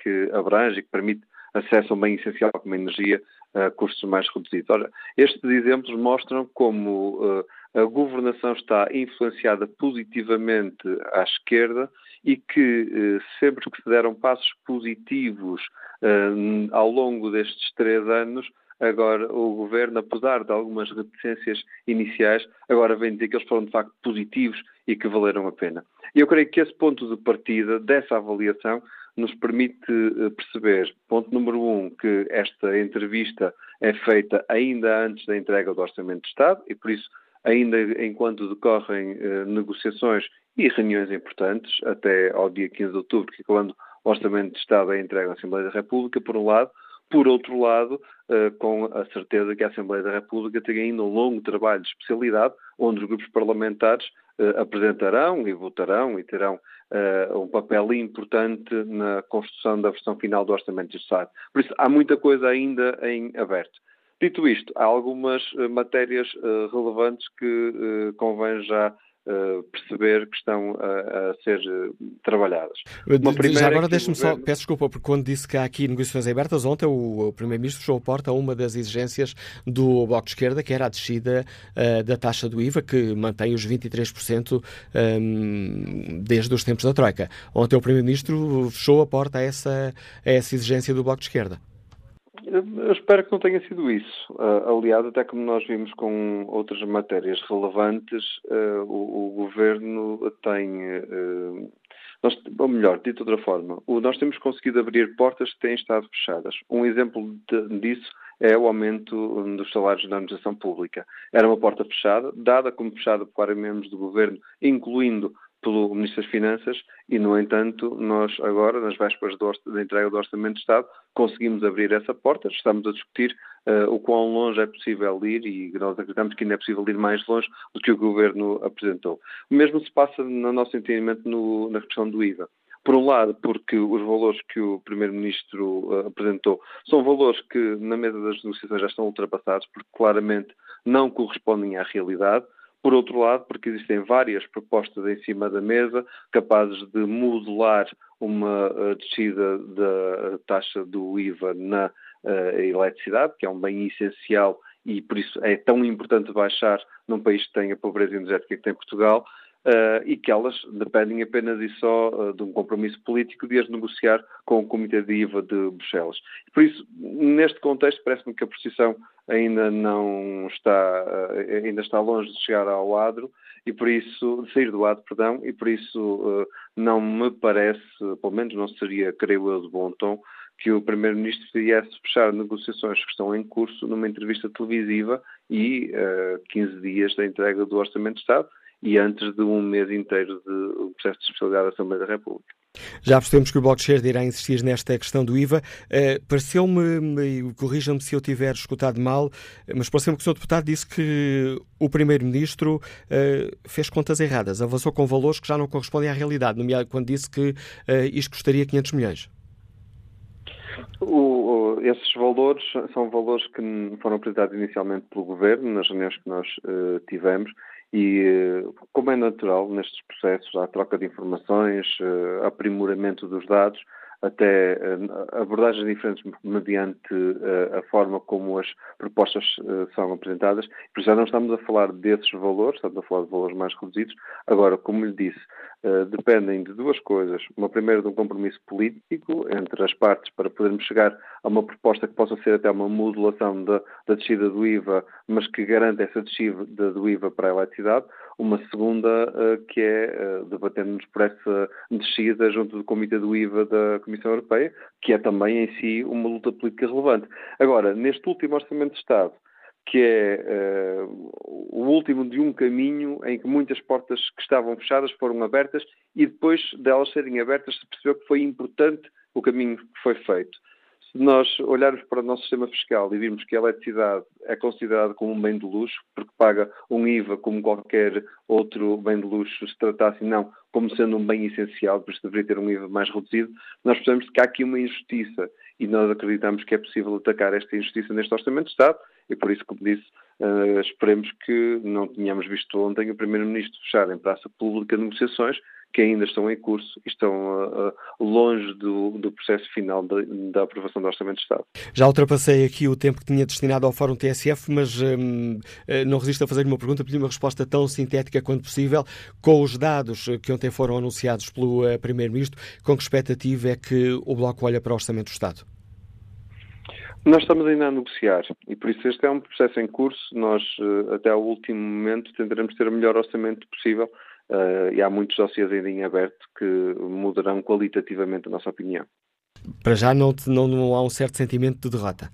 que abrange e que permite acesso a um bem essencial como a energia a custos mais reduzidos. Ora, estes exemplos mostram como uh, a governação está influenciada positivamente à esquerda e que uh, sempre que se deram passos positivos uh, ao longo destes três anos, agora o governo, apesar de algumas reticências iniciais, agora vem dizer que eles foram de facto positivos e que valeram a pena. E eu creio que esse ponto de partida dessa avaliação nos permite eh, perceber, ponto número um, que esta entrevista é feita ainda antes da entrega do Orçamento de Estado e, por isso, ainda enquanto decorrem eh, negociações e reuniões importantes, até ao dia 15 de outubro, que é quando o Orçamento de Estado é entregue à Assembleia da República, por um lado, por outro lado, eh, com a certeza que a Assembleia da República tem ainda um longo trabalho de especialidade, onde os grupos parlamentares eh, apresentarão e votarão e terão um papel importante na construção da versão final do Orçamento de Estado. Por isso, há muita coisa ainda em aberto. Dito isto, há algumas uh, matérias uh, relevantes que convém já uh, perceber que estão a, a ser trabalhadas. Já agora deixe-me governo... só, peço desculpa, porque quando disse que há aqui negociações abertas, ontem o, o Primeiro-Ministro fechou a porta a uma das exigências do Bloco de Esquerda, que era a descida uh, da taxa do IVA, que mantém os 23% um, desde os tempos da Troika. Ontem o Primeiro-Ministro fechou a porta a essa, a essa exigência do Bloco de Esquerda. Eu espero que não tenha sido isso. Uh, aliás, até como nós vimos com outras matérias relevantes, uh, o, o, Governo tem. Uh, nós, ou melhor, dito de outra forma, o, nós temos conseguido abrir portas que têm estado fechadas. Um exemplo de, disso é o aumento dos salários da administração pública. Era uma porta fechada, dada como fechada por vários membros do Governo, incluindo pelo Ministro das Finanças e, no entanto, nós agora, nas vésperas da entrega do Orçamento de Estado, conseguimos abrir essa porta. Estamos a discutir uh, o quão longe é possível ir e nós acreditamos que ainda é possível ir mais longe do que o Governo apresentou. O mesmo se passa, no nosso entendimento, no, na questão do IVA. Por um lado, porque os valores que o Primeiro-Ministro uh, apresentou são valores que, na mesa das negociações, já estão ultrapassados, porque claramente não correspondem à realidade. Por outro lado, porque existem várias propostas em cima da mesa capazes de modelar uma uh, descida da taxa do IVA na uh, eletricidade, que é um bem essencial e por isso é tão importante baixar num país que tem a pobreza energética que tem Portugal, Uh, e que elas dependem apenas e só uh, de um compromisso político de as negociar com o Comitê de IVA de Bruxelas. Por isso, neste contexto, parece-me que a posição ainda não está, uh, ainda está longe de chegar ao adro e por isso, de sair do adro, perdão, e por isso não me parece, pelo menos não seria, creio eu, de bom tom, que o Primeiro-Ministro viesse fechar negociações que estão em curso numa entrevista televisiva e 15 dias da entrega do Orçamento de Estado, e antes de um mês inteiro de processo de especialidade da Assembleia da República. Já percebemos que o Bloco irá insistir nesta questão do IVA. Uh, pareceu-me, corrija-me se eu tiver escutado mal, mas pareceu-me que o Sr. Deputado disse que o Primeiro-Ministro uh, fez contas erradas, avançou com valores que já não correspondem à realidade, nomeadamente quando disse que uh, isto custaria 500 milhões. O, esses valores são valores que foram apresentados inicialmente pelo Governo, nas reuniões que nós tivemos, e, como é natural nestes processos, há troca de informações, eh, aprimoramento dos dados, até eh, abordagens diferentes mediante a forma como as propostas são apresentadas. Por isso já não estamos a falar desses valores, estamos a falar de valores mais reduzidos. Agora, como lhe disse, dependem de duas coisas. Uma primeira de um compromisso político entre as partes para podermos chegar a uma proposta que possa ser até uma modulação da, da descida do IVA, mas que garanta essa descida do IVA para a eletricidade. Uma segunda, uh, que é uh, debatendo-nos por essa descida junto do Comitê do IVA da Comissão Europeia, que é também em si uma luta política relevante. Agora, neste último Orçamento de Estado, que é uh, o último de um caminho em que muitas portas que estavam fechadas foram abertas e depois delas serem abertas se percebeu que foi importante o caminho que foi feito. Se nós olharmos para o nosso sistema fiscal e virmos que a eletricidade é considerada como um bem de luxo, porque paga um IVA como qualquer outro bem de luxo se tratasse, não, como sendo um bem essencial, por isso deveria ter um IVA mais reduzido, nós percebemos que há aqui uma injustiça e nós acreditamos que é possível atacar esta injustiça neste Orçamento de Estado. E por isso, como disse, uh, esperemos que não tenhamos visto ontem o Primeiro-Ministro fechar em praça pública negociações que ainda estão em curso e estão uh, longe do, do, processo final da, da, aprovação do Orçamento de Estado. Já ultrapassei aqui o tempo que tinha destinado ao Fórum TSF, mas um, não resisto a fazer-lhe uma pergunta, pedir uma resposta tão sintética quanto possível. Com os dados que ontem foram anunciados pelo uh, Primeiro-Ministro, com que expectativa é que o Bloco olha para o Orçamento do Estado? Nós estamos ainda a negociar e por isso este é um processo em curso. Nós, até ao último momento, tentaremos ter o melhor orçamento possível e há muitos dossiês ainda em aberto que mudarão qualitativamente a nossa opinião. Para já não, não, não há um certo sentimento de derrota?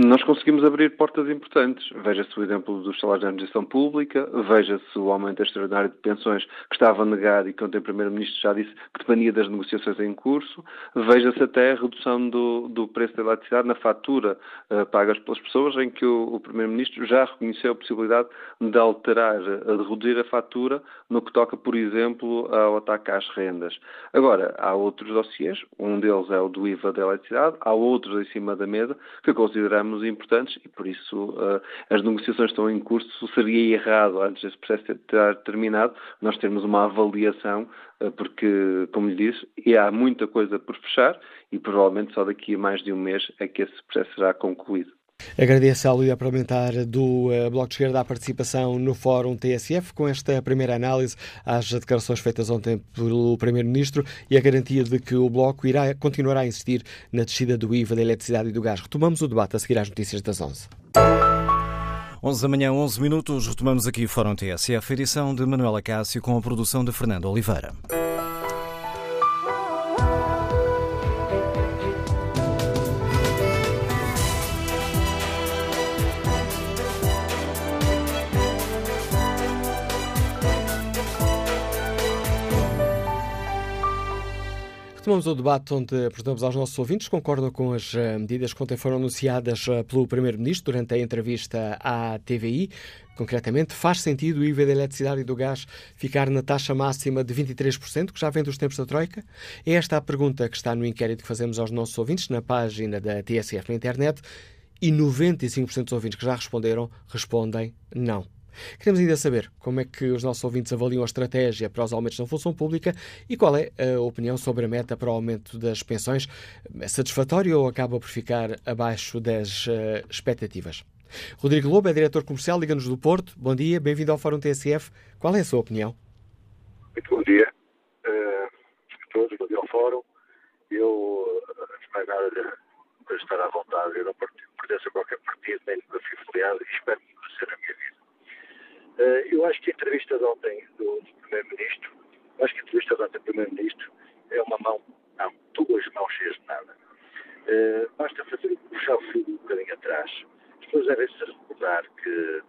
Nós conseguimos abrir portas importantes. Veja-se o exemplo dos salários da administração pública, veja-se o aumento extraordinário de pensões que estava negado e que ontem o Primeiro-Ministro já disse que dependia das negociações em curso, veja-se até a redução do, do preço da eletricidade na fatura uh, pagas pelas pessoas, em que o, o Primeiro-Ministro já reconheceu a possibilidade de alterar, de reduzir a fatura no que toca, por exemplo, ao ataque às rendas. Agora, há outros dossiês, um deles é o do IVA da eletricidade, há outros em cima da mesa que consideramos consideramos importantes e por isso uh, as negociações estão em curso. Seria errado, antes desse processo ter terminado, nós termos uma avaliação, uh, porque, como lhe disse, há muita coisa por fechar e provavelmente só daqui a mais de um mês é que esse processo será concluído. Agradeço ao líder parlamentar do uh, Bloco de Esquerda a participação no Fórum TSF com esta primeira análise às declarações feitas ontem pelo Primeiro-Ministro e a garantia de que o Bloco irá continuará a insistir na descida do IVA da eletricidade e do gás. Retomamos o debate a seguir às notícias das 11. 11 da manhã, 11 minutos, retomamos aqui o Fórum TSF, edição de Manuela Cássio com a produção de Fernando Oliveira. Retomamos o debate onde apresentamos aos nossos ouvintes. Concordam com as eh, medidas que ontem foram anunciadas eh, pelo Primeiro-Ministro durante a entrevista à TVI. Concretamente, faz sentido o IVA da eletricidade e do gás ficar na taxa máxima de 23%, que já vem dos tempos da Troika? É esta a pergunta que está no inquérito que fazemos aos nossos ouvintes na página da TSF na internet e 95% dos ouvintes que já responderam respondem não. Queremos ainda saber como é que os nossos ouvintes avaliam a estratégia para os aumentos na função pública e qual é a opinião sobre a meta para o aumento das pensões. É satisfatório ou acaba por ficar abaixo das uh, expectativas? Rodrigo Lobo é diretor comercial, Liga-nos do Porto. Bom dia, bem-vindo ao Fórum TSF. Qual é a sua opinião? Muito bom dia uh, a todos, bom dia ao Fórum. Eu, antes de mais nada, estar à vontade, eu não pertenço a qualquer partido, nem nunca fui filiado e espero ser a minha vida. Eh, eu acho que a entrevista de ontem do, Primeiro-Ministro, acho que a entrevista de ontem do Primeiro-Ministro é uma mão, não, duas mãos cheias de nada. Uh, basta fazer, puxar o fio um bocadinho atrás. As pessoas devem se recordar que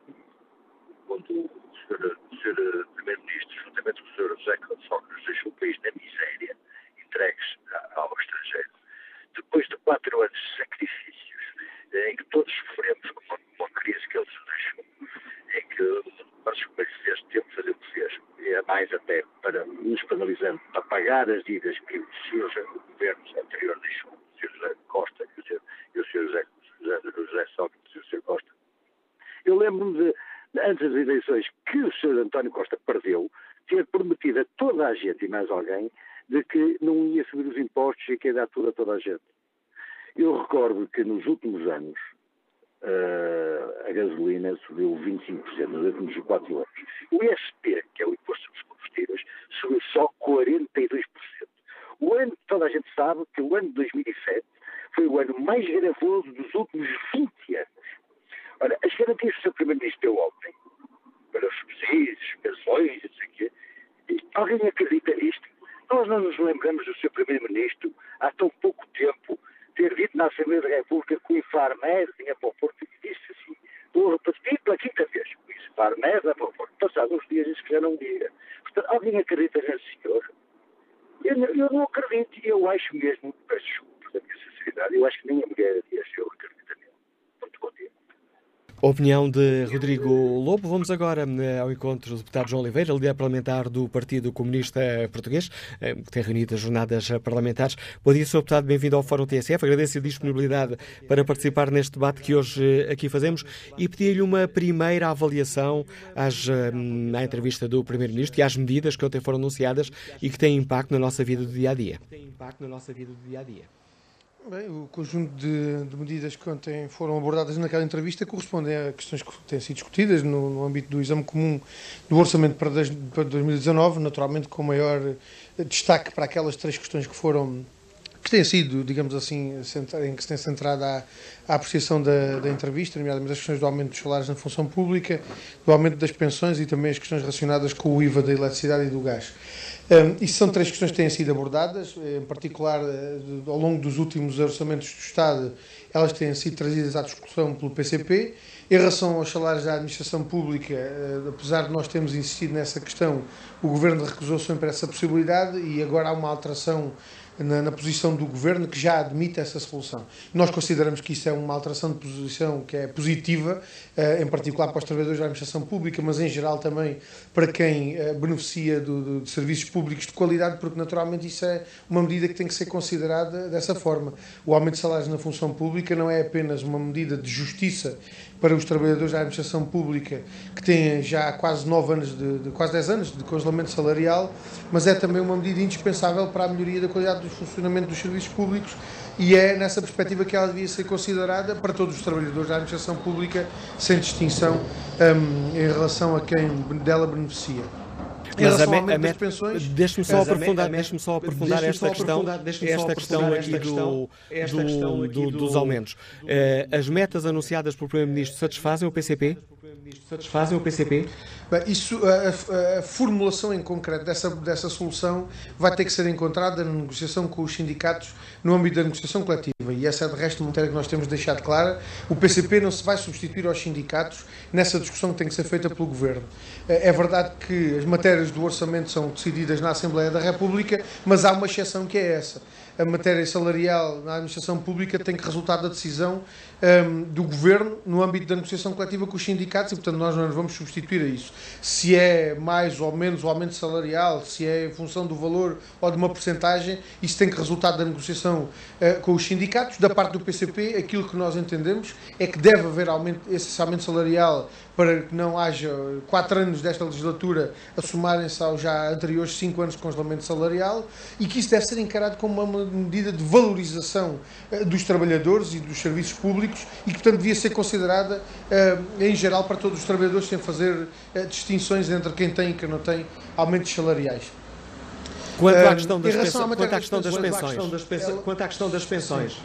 quando o Sr. Sr. Primeiro-Ministro, juntamente com o Sr. José Sócrates, deixou o país na miséria, entregues ao estrangeiro, depois de quatro anos de sacrifícios, em que todos sofremos com uma, uma crise que ele nos deixou, em que mas como ele fez, teve que fazer o que fez, e é mais até para nos penalizando, para pagar as dívidas que os senhores governos anteriores deixou, o Sr. José Costa e o Sr. José, José, José Sócrates e o Sr. Costa. Eu lembro-me de, antes das eleições, que o Sr. António Costa perdeu, ter prometido a toda a gente e mais alguém de que não ia subir os impostos e que ia dar tudo a toda a gente. Eu recordo que nos últimos anos, uh, a gasolina subiu 25% nos últimos 4 anos. O ISP, que é o Imposto sobre os Combustíveis, subiu só 42%. O ano, toda a gente sabe que o ano de 2007 foi o ano mais gravoso dos últimos 20 anos. Ora, as garantias que o Sr. Primeiro-Ministro deu ontem, para os subsídios, pensões, não sei o quê, alguém acredita nisto? Nós não nos lembramos do Sr. Primeiro-Ministro há tão pouco tempo ter dito na Assembleia da República que o Infarmed vinha para o Porto e disse assim, vou repetir pela quinta vez, o Infarmed vai para o Porto. Passados uns dias que já não diga. Portanto, alguém acredita nesse senhor? Eu, eu não acredito e eu acho mesmo, peço desculpa da minha sinceridade, eu acho que nem a mulher Dias eu acredito nele. Muito dia. Opinião de Rodrigo Lobo. Vamos agora eh, ao encontro do deputado João Oliveira, líder parlamentar do Partido Comunista Português, eh, que tem reunido as jornadas parlamentares. Bom dia, Sr. Deputado, bem-vindo ao Fórum TSF. Agradeço a disponibilidade para participar neste debate que hoje eh, aqui fazemos e pedir-lhe uma primeira avaliação às, à entrevista do Primeiro-Ministro e às medidas que ontem foram anunciadas e que têm impacto na nossa vida do dia a dia. Tem impacto na nossa vida do dia a dia. Bem, o conjunto de, de, medidas que ontem foram abordadas naquela entrevista correspondem a questões que têm sido discutidas no, no âmbito do exame comum do orçamento para, para 2019, naturalmente com maior destaque para aquelas três questões que foram que têm sido, digamos assim, em que se tem centrado a, a apreciação da, da, entrevista, nomeadamente as questões do aumento dos salários na função pública, do aumento das pensões e também as questões relacionadas com o IVA da eletricidade e do gás. Um, isso são três questões que têm sido abordadas, em particular eh, ao longo dos últimos orçamentos do Estado, elas têm sido trazidas à discussão pelo PCP Em relação aos salários da administração pública, eh, apesar de nós termos insistido nessa questão, o Governo recusou sempre essa possibilidade e agora há uma alteração na, na, posição do governo que já admite essa solução. Nós consideramos que isso é uma alteração de posição que é positiva, eh, em particular para os trabalhadores da administração pública, mas em geral também para quem eh, beneficia do, do, de serviços públicos de qualidade, porque naturalmente isso é uma medida que tem que ser considerada dessa forma. O aumento de salários na função pública não é apenas uma medida de justiça para os trabalhadores da administração pública que têm já quase 9 anos, de, de, quase 10 anos de congelamento salarial, mas é também uma medida indispensável para a melhoria da qualidade do funcionamento dos serviços públicos e é nessa perspectiva que ela devia ser considerada para todos os trabalhadores da administração pública, sem distinção um, em relação a quem dela beneficia. Mas a, me, a das pensões. Deixe-me só aprofundar, deixe só aprofundar esta questão, esta questão aqui do, do, do, dos aumentos. Uh, as metas anunciadas pelo Primeiro-Ministro satisfazem o PCP? Satisfazem o PCP? Bem, isso, a, a, formulação em concreto dessa, dessa solução vai ter que ser encontrada na negociação com os sindicatos no âmbito da negociação coletiva. E essa é, de resto, uma matéria que nós temos deixado clara. O PCP não se vai substituir aos sindicatos nessa discussão que tem que ser feita pelo Governo. É, é verdade que as matérias do orçamento são decididas na Assembleia da República, mas há uma exceção que é essa a matéria salarial na administração pública tem que resultar da decisão um, do governo no âmbito da negociação coletiva com os sindicatos e, portanto, nós não nos vamos substituir a isso. Se é mais ou menos o aumento salarial, se é em função do valor ou de uma porcentagem, isso tem que resultar da negociação uh, com os sindicatos. Da parte do PCP, aquilo que nós entendemos é que deve haver aumento, esse aumento salarial para que não haja quatro anos desta legislatura a somarem-se aos já anteriores cinco anos de congelamento salarial e que isso deve ser encarado como uma medida de valorização uh, dos trabalhadores e dos serviços públicos e que, portanto, devia ser considerada uh, em geral para todos os trabalhadores sem fazer uh, distinções entre quem tem e quem não tem aumentos salariais. Quanto à questão das, pensões, quanto à questão das pensões, quanto à questão das pensões,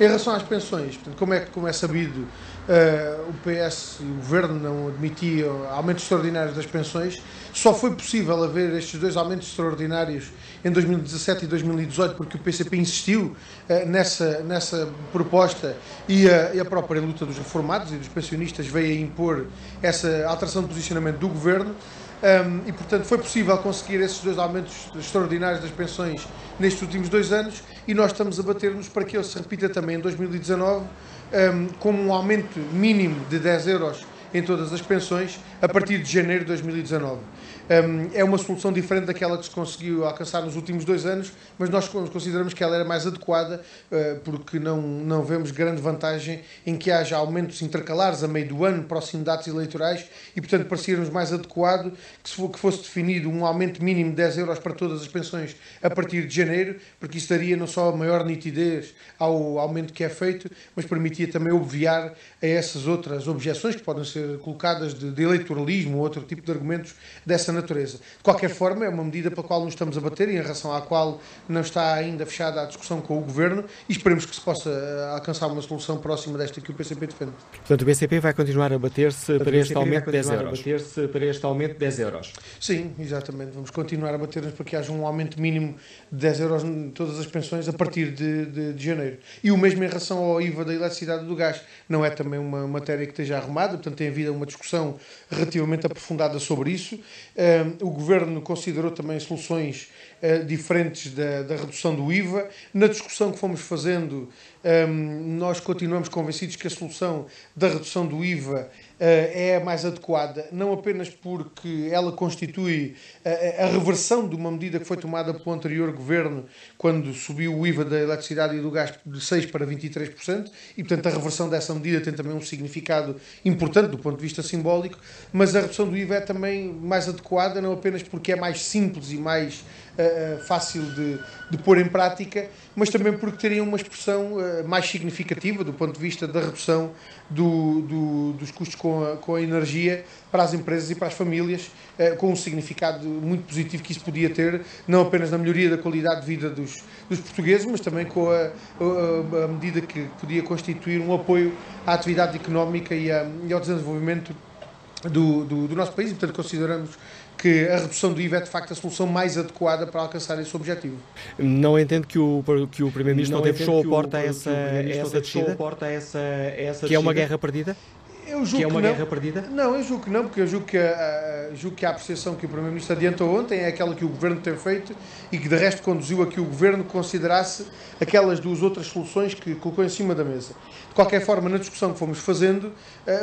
em relação às pensões, portanto, como, é, como é sabido, uh, o PS e o Governo não admitiam aumentos extraordinários das pensões. Só foi possível haver estes dois aumentos extraordinários em 2017 e 2018 porque o PCP insistiu uh, nessa, nessa proposta e a, e a própria luta dos reformados e dos pensionistas veio a impor essa alteração de posicionamento do Governo. Um, e, portanto, foi possível conseguir esses dois aumentos extraordinários das pensões nestes últimos dois anos e nós estamos a bater-nos para que ele se repita também em 2019 um, como um aumento mínimo de 10 euros em todas as pensões a partir de janeiro de 2019 é uma solução diferente daquela que se conseguiu alcançar nos últimos dois anos, mas nós consideramos que ela era mais adequada ah, porque não, não vemos grande vantagem em que haja aumentos intercalares a meio do ano, próximo de datas eleitorais, e portanto parecia-nos mais adequado que fosse definido um aumento mínimo de 10 euros para todas as pensões a partir de janeiro, porque isso daria não só maior nitidez ao aumento que é feito, mas permitia também obviar a essas outras objeções que podem ser colocadas de, de eleitoralismo ou outro tipo de argumentos dessa natureza. De qualquer forma, é uma medida pela qual nos estamos a bater e em relação à qual não está ainda fechada a discussão com o Governo e esperemos que se possa eh, alcançar uma solução próxima desta que o PCP defende. Portanto, o PCP vai continuar a bater-se para este aumento de 10 euros. bater-se para este aumento de 10 euros. Sim, exatamente. Vamos continuar a bater-nos para que haja um aumento mínimo de 10 euros em todas as pensões a partir de, de, de janeiro. E o mesmo em relação ao IVA da eletricidade e do gás. Não é também uma matéria que esteja arrumada, portanto tem havido uma discussão relativamente aprofundada sobre isso o Governo considerou também soluções eh, diferentes da, da, redução do IVA. Na discussão que fomos fazendo, nós continuamos convencidos que a solução da redução do IVA é a mais adequada, não apenas porque ela constitui a, a reversão de uma medida que foi tomada pelo anterior governo, quando subiu o IVA da eletricidade e do gás de 6% para 23%, e portanto a reversão dessa medida tem também um significado importante do ponto de vista simbólico, mas a redução do IVA é também mais adequada, não apenas porque é mais simples e mais uh, fácil de, de pôr em prática, mas também porque teria uma expressão uh, mais significativa do ponto de vista da redução do, do, dos custos com a, com a, energia para as empresas e para as famílias, uh, com um significado muito positivo que isso podia ter, não apenas na melhoria da qualidade de vida dos, dos portugueses, mas também com a, a, a, medida que podia constituir um apoio à atividade económica e, e ao desenvolvimento do, do, do, nosso país. E, portanto, consideramos que a redução do IVA é de facto a solução mais adequada para alcançar esse objetivo. Não entendo que o, que o Primeiro-Ministro não, não fechou a porta a essa, essa descida? Porta a essa, essa que é uma guerra perdida? Eu julgo que é uma que guerra perdida? Não, eu julgo que não, porque eu julgo que a, a, julgo que a apreciação que o Primeiro-Ministro adiantou ontem é aquela que o Governo tem feito e que de resto conduziu a que o Governo considerasse aquelas duas outras soluções que colocou em cima da mesa. De qualquer forma, na discussão que fomos fazendo,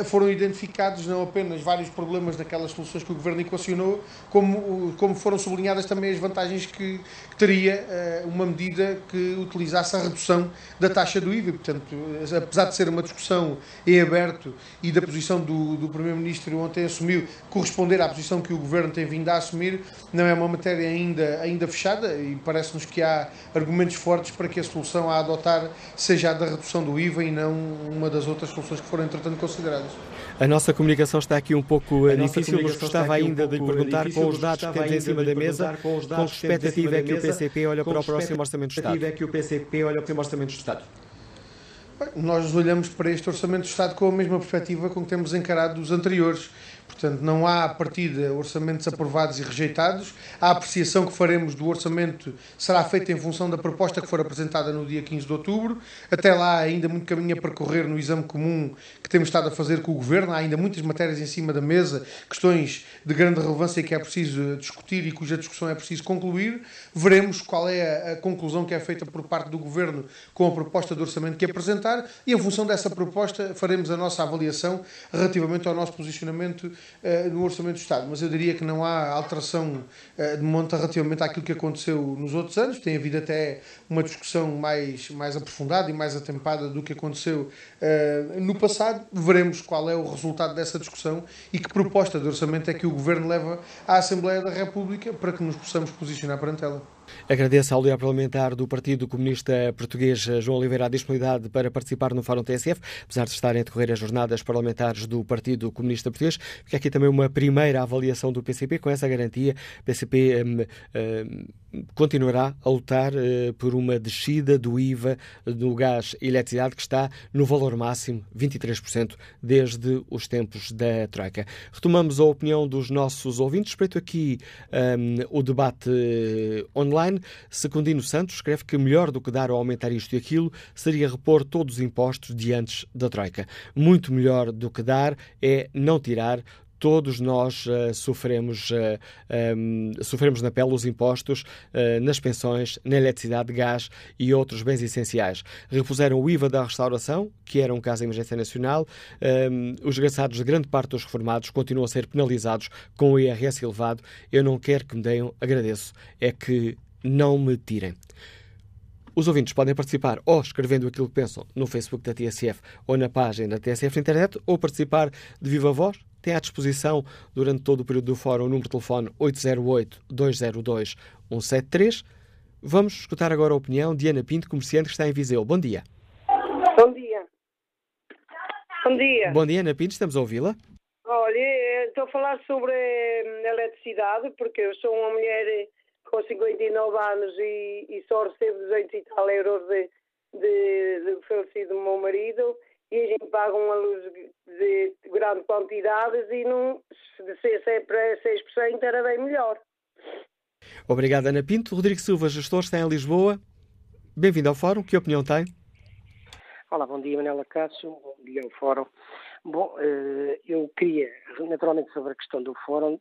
foram identificados não apenas vários problemas naquelas soluções que o Governo equacionou, como, como foram sublinhadas também as vantagens que, teria eh, uma medida que utilizasse a redução da taxa do IVA. Portanto, apesar de ser uma discussão em aberto e da posição do, do Primeiro-Ministro ontem assumiu corresponder à posição que o Governo tem vindo a assumir, não é uma matéria ainda, ainda fechada e parece-nos que há argumentos fortes para que a solução a adotar seja a da redução do IVA e não uma das outras soluções que foram, entretanto, consideradas. A nossa comunicação está aqui um pouco a difícil, mas gostava ainda um de perguntar difícil, com os dados que temos em cima da mesa, com, os dados com que expectativa é que o PCP olha para o próximo Orçamento do Estado? é que o PCP olha para o Orçamento do Estado? Nós olhamos para este Orçamento do Estado com a mesma perspectiva com que temos encarado os anteriores Portanto, não há a partida orçamentos aprovados e rejeitados. A apreciação que faremos do orçamento será feita em função da proposta que for apresentada no dia 15 de outubro. Até lá, ainda muito caminho a percorrer no exame comum que temos estado a fazer com o Governo. Há ainda muitas matérias em cima da mesa, questões de grande relevância que é preciso discutir e cuja discussão é preciso concluir. Veremos qual é a conclusão que é feita por parte do Governo com a proposta de orçamento que apresentar e, em função dessa proposta, faremos a nossa avaliação relativamente ao nosso posicionamento no Orçamento do Estado, mas eu diria que não há alteração uh, de monta relativamente àquilo que aconteceu nos outros anos. Tem havido até uma discussão mais, mais aprofundada e mais atempada do que aconteceu uh, no passado. Veremos qual é o resultado dessa discussão e que proposta de orçamento é que o Governo leva à Assembleia da República para que nos possamos posicionar perante ela. Agradeço ao líder parlamentar do Partido Comunista Português, João Oliveira, a disponibilidade para participar no Fórum TSF, apesar de estarem a decorrer as jornadas parlamentares do Partido Comunista Português. Fica aqui também uma primeira avaliação do PCP, com essa garantia. O PCP um, um, continuará a lutar uh, por uma descida do IVA no gás e eletricidade, que está no valor máximo, 23%, desde os tempos da Troika. Retomamos a opinião dos nossos ouvintes. Espreito aqui um, o debate online online, Secundino Santos escreve que melhor do que dar ou aumentar isto e aquilo seria repor todos os impostos de antes da Troika. Muito melhor do que dar é não tirar todos nós uh, sofremos, uh, um, sofremos na pele os impostos uh, nas pensões, na eletricidade, gás e outros bens essenciais. Repuseram o IVA da restauração, que era um caso de emergência nacional. Um, os desgraçados de grande parte dos reformados continuam a ser penalizados com o IRS elevado. Eu não quero que me deem, agradeço. É que não me tirem. Os ouvintes podem participar ou escrevendo aquilo que pensam no Facebook da TSF ou na página da TSF na internet ou participar de viva voz. Tem à disposição, durante todo o período do fórum, o número de telefone 808-202-173. Vamos escutar agora a opinião de Ana Pinto, comerciante que está em Viseu. Bom dia. Bom dia. Bom dia. Bom dia, Ana Pinto. Estamos a ouvi-la. Olha, estou a falar sobre a eletricidade, porque eu sou uma mulher com 59 anos e, e só recebo 200 e tal euros de, de, de falecido do meu marido e a gente paga uma luz de grande quantidades e não, se descesse para 6% era bem melhor. Obrigado, Ana Pinto. Rodrigo Silva, gestor, está em Lisboa. Bem-vindo ao Fórum. Que opinião tem? Olá, bom dia, Manela Cássio. Bom dia ao Fórum. Bom, eh, eu queria, naturalmente, sobre a questão do Fórum,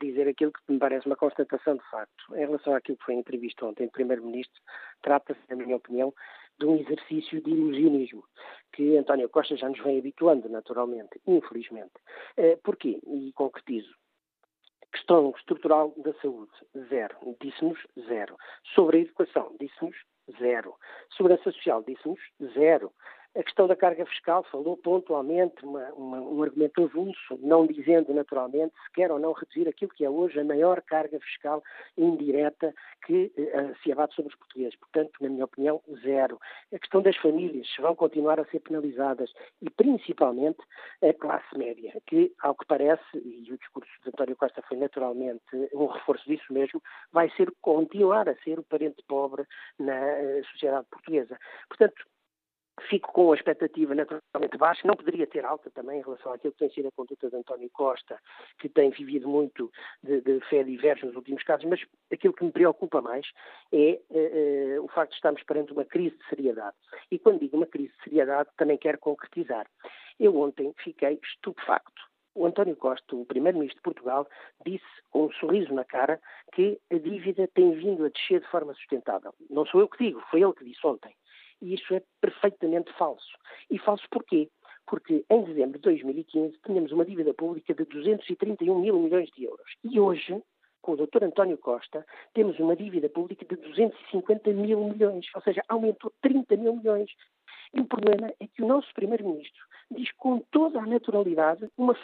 dizer aquilo que me parece uma constatação de facto. Em relação àquilo que foi entrevista ontem do Primeiro-Ministro, trata-se, na minha opinião, de um exercício de ilusionismo que António Costa já nos vem habituando, naturalmente, infelizmente. Eh, porquê? E concretizo. Questão estrutural da saúde, zero. Disse-nos zero. Sobre a educação, disse-nos zero. Segurança social, disse-nos zero. A questão da carga fiscal falou pontualmente, uma, uma, um argumento avulso, não dizendo naturalmente se quer ou não reduzir aquilo que é hoje a maior carga fiscal indireta que uh, se abate sobre os portugueses. Portanto, na minha opinião, zero. A questão das famílias, vão continuar a ser penalizadas e principalmente a classe média, que, ao que parece, e o discurso de António Costa foi naturalmente um reforço disso mesmo, vai ser continuar a ser o parente pobre na uh, sociedade portuguesa. Portanto, fico com a expectativa naturalmente baixa, não poderia ter alta também em relação àquilo que tem sido a conduta de António Costa, que tem vivido muito de, de fé diversa nos últimos casos, mas aquilo que me preocupa mais é uh, uh, o facto de estarmos perante uma crise de seriedade. E quando digo uma crise de seriedade, também quero concretizar. Eu ontem fiquei estupefacto. O António Costa, o primeiro-ministro de Portugal, disse com um sorriso na cara que a dívida tem vindo a descer de forma sustentável. Não sou eu que digo, foi ele que disse ontem. E isso é perfeitamente falso. E falso porquê? Porque em dezembro de 2015 tínhamos uma dívida pública de 231 mil milhões de euros. E hoje, com o Dr. António Costa, temos uma dívida pública de 250 mil milhões, ou seja, aumentou 30 mil milhões. E o problema é que o nosso Primeiro-Ministro diz com toda a naturalidade uma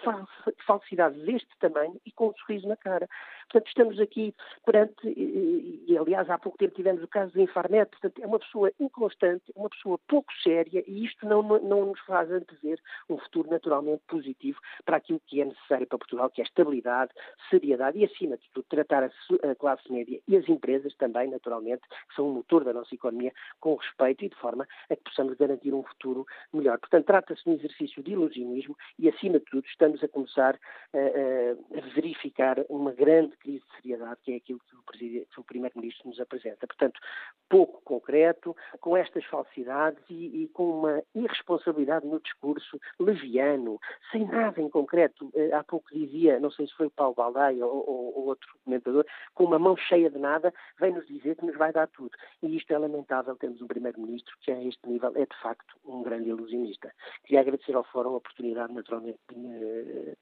falsidade deste tamanho e com um sorriso na cara. Portanto, estamos aqui perante, e, aliás, há pouco tempo tivemos o caso do Infarmed, portanto, é uma pessoa inconstante, uma pessoa pouco séria e isto não, não nos faz antever um futuro naturalmente positivo para aquilo que é necessário para Portugal, que é estabilidade, seriedade e, acima de tudo, tratar a classe média e as empresas também, naturalmente, que são o motor da nossa economia, com respeito e de forma a que possamos garantir um futuro melhor. Portanto, trata-se de um exercício de ilusionismo e, acima de tudo, estamos a começar a, a verificar uma grande crise de seriedade, que é aquilo que o, o Primeiro-Ministro nos apresenta. Portanto, pouco concreto, com estas falsidades e, e, com uma irresponsabilidade no discurso, leviano, sem nada em concreto. Eh, há pouco dizia, não sei se foi o Paulo Baldaia ou, ou, ou outro comentador, com uma mão cheia de nada, vem-nos dizer que nos vai dar tudo. E isto é lamentável, temos um Primeiro-Ministro que a este nível é de facto um grande ilusionista. Queria agradecer ao Fórum a oportunidade, naturalmente, de me,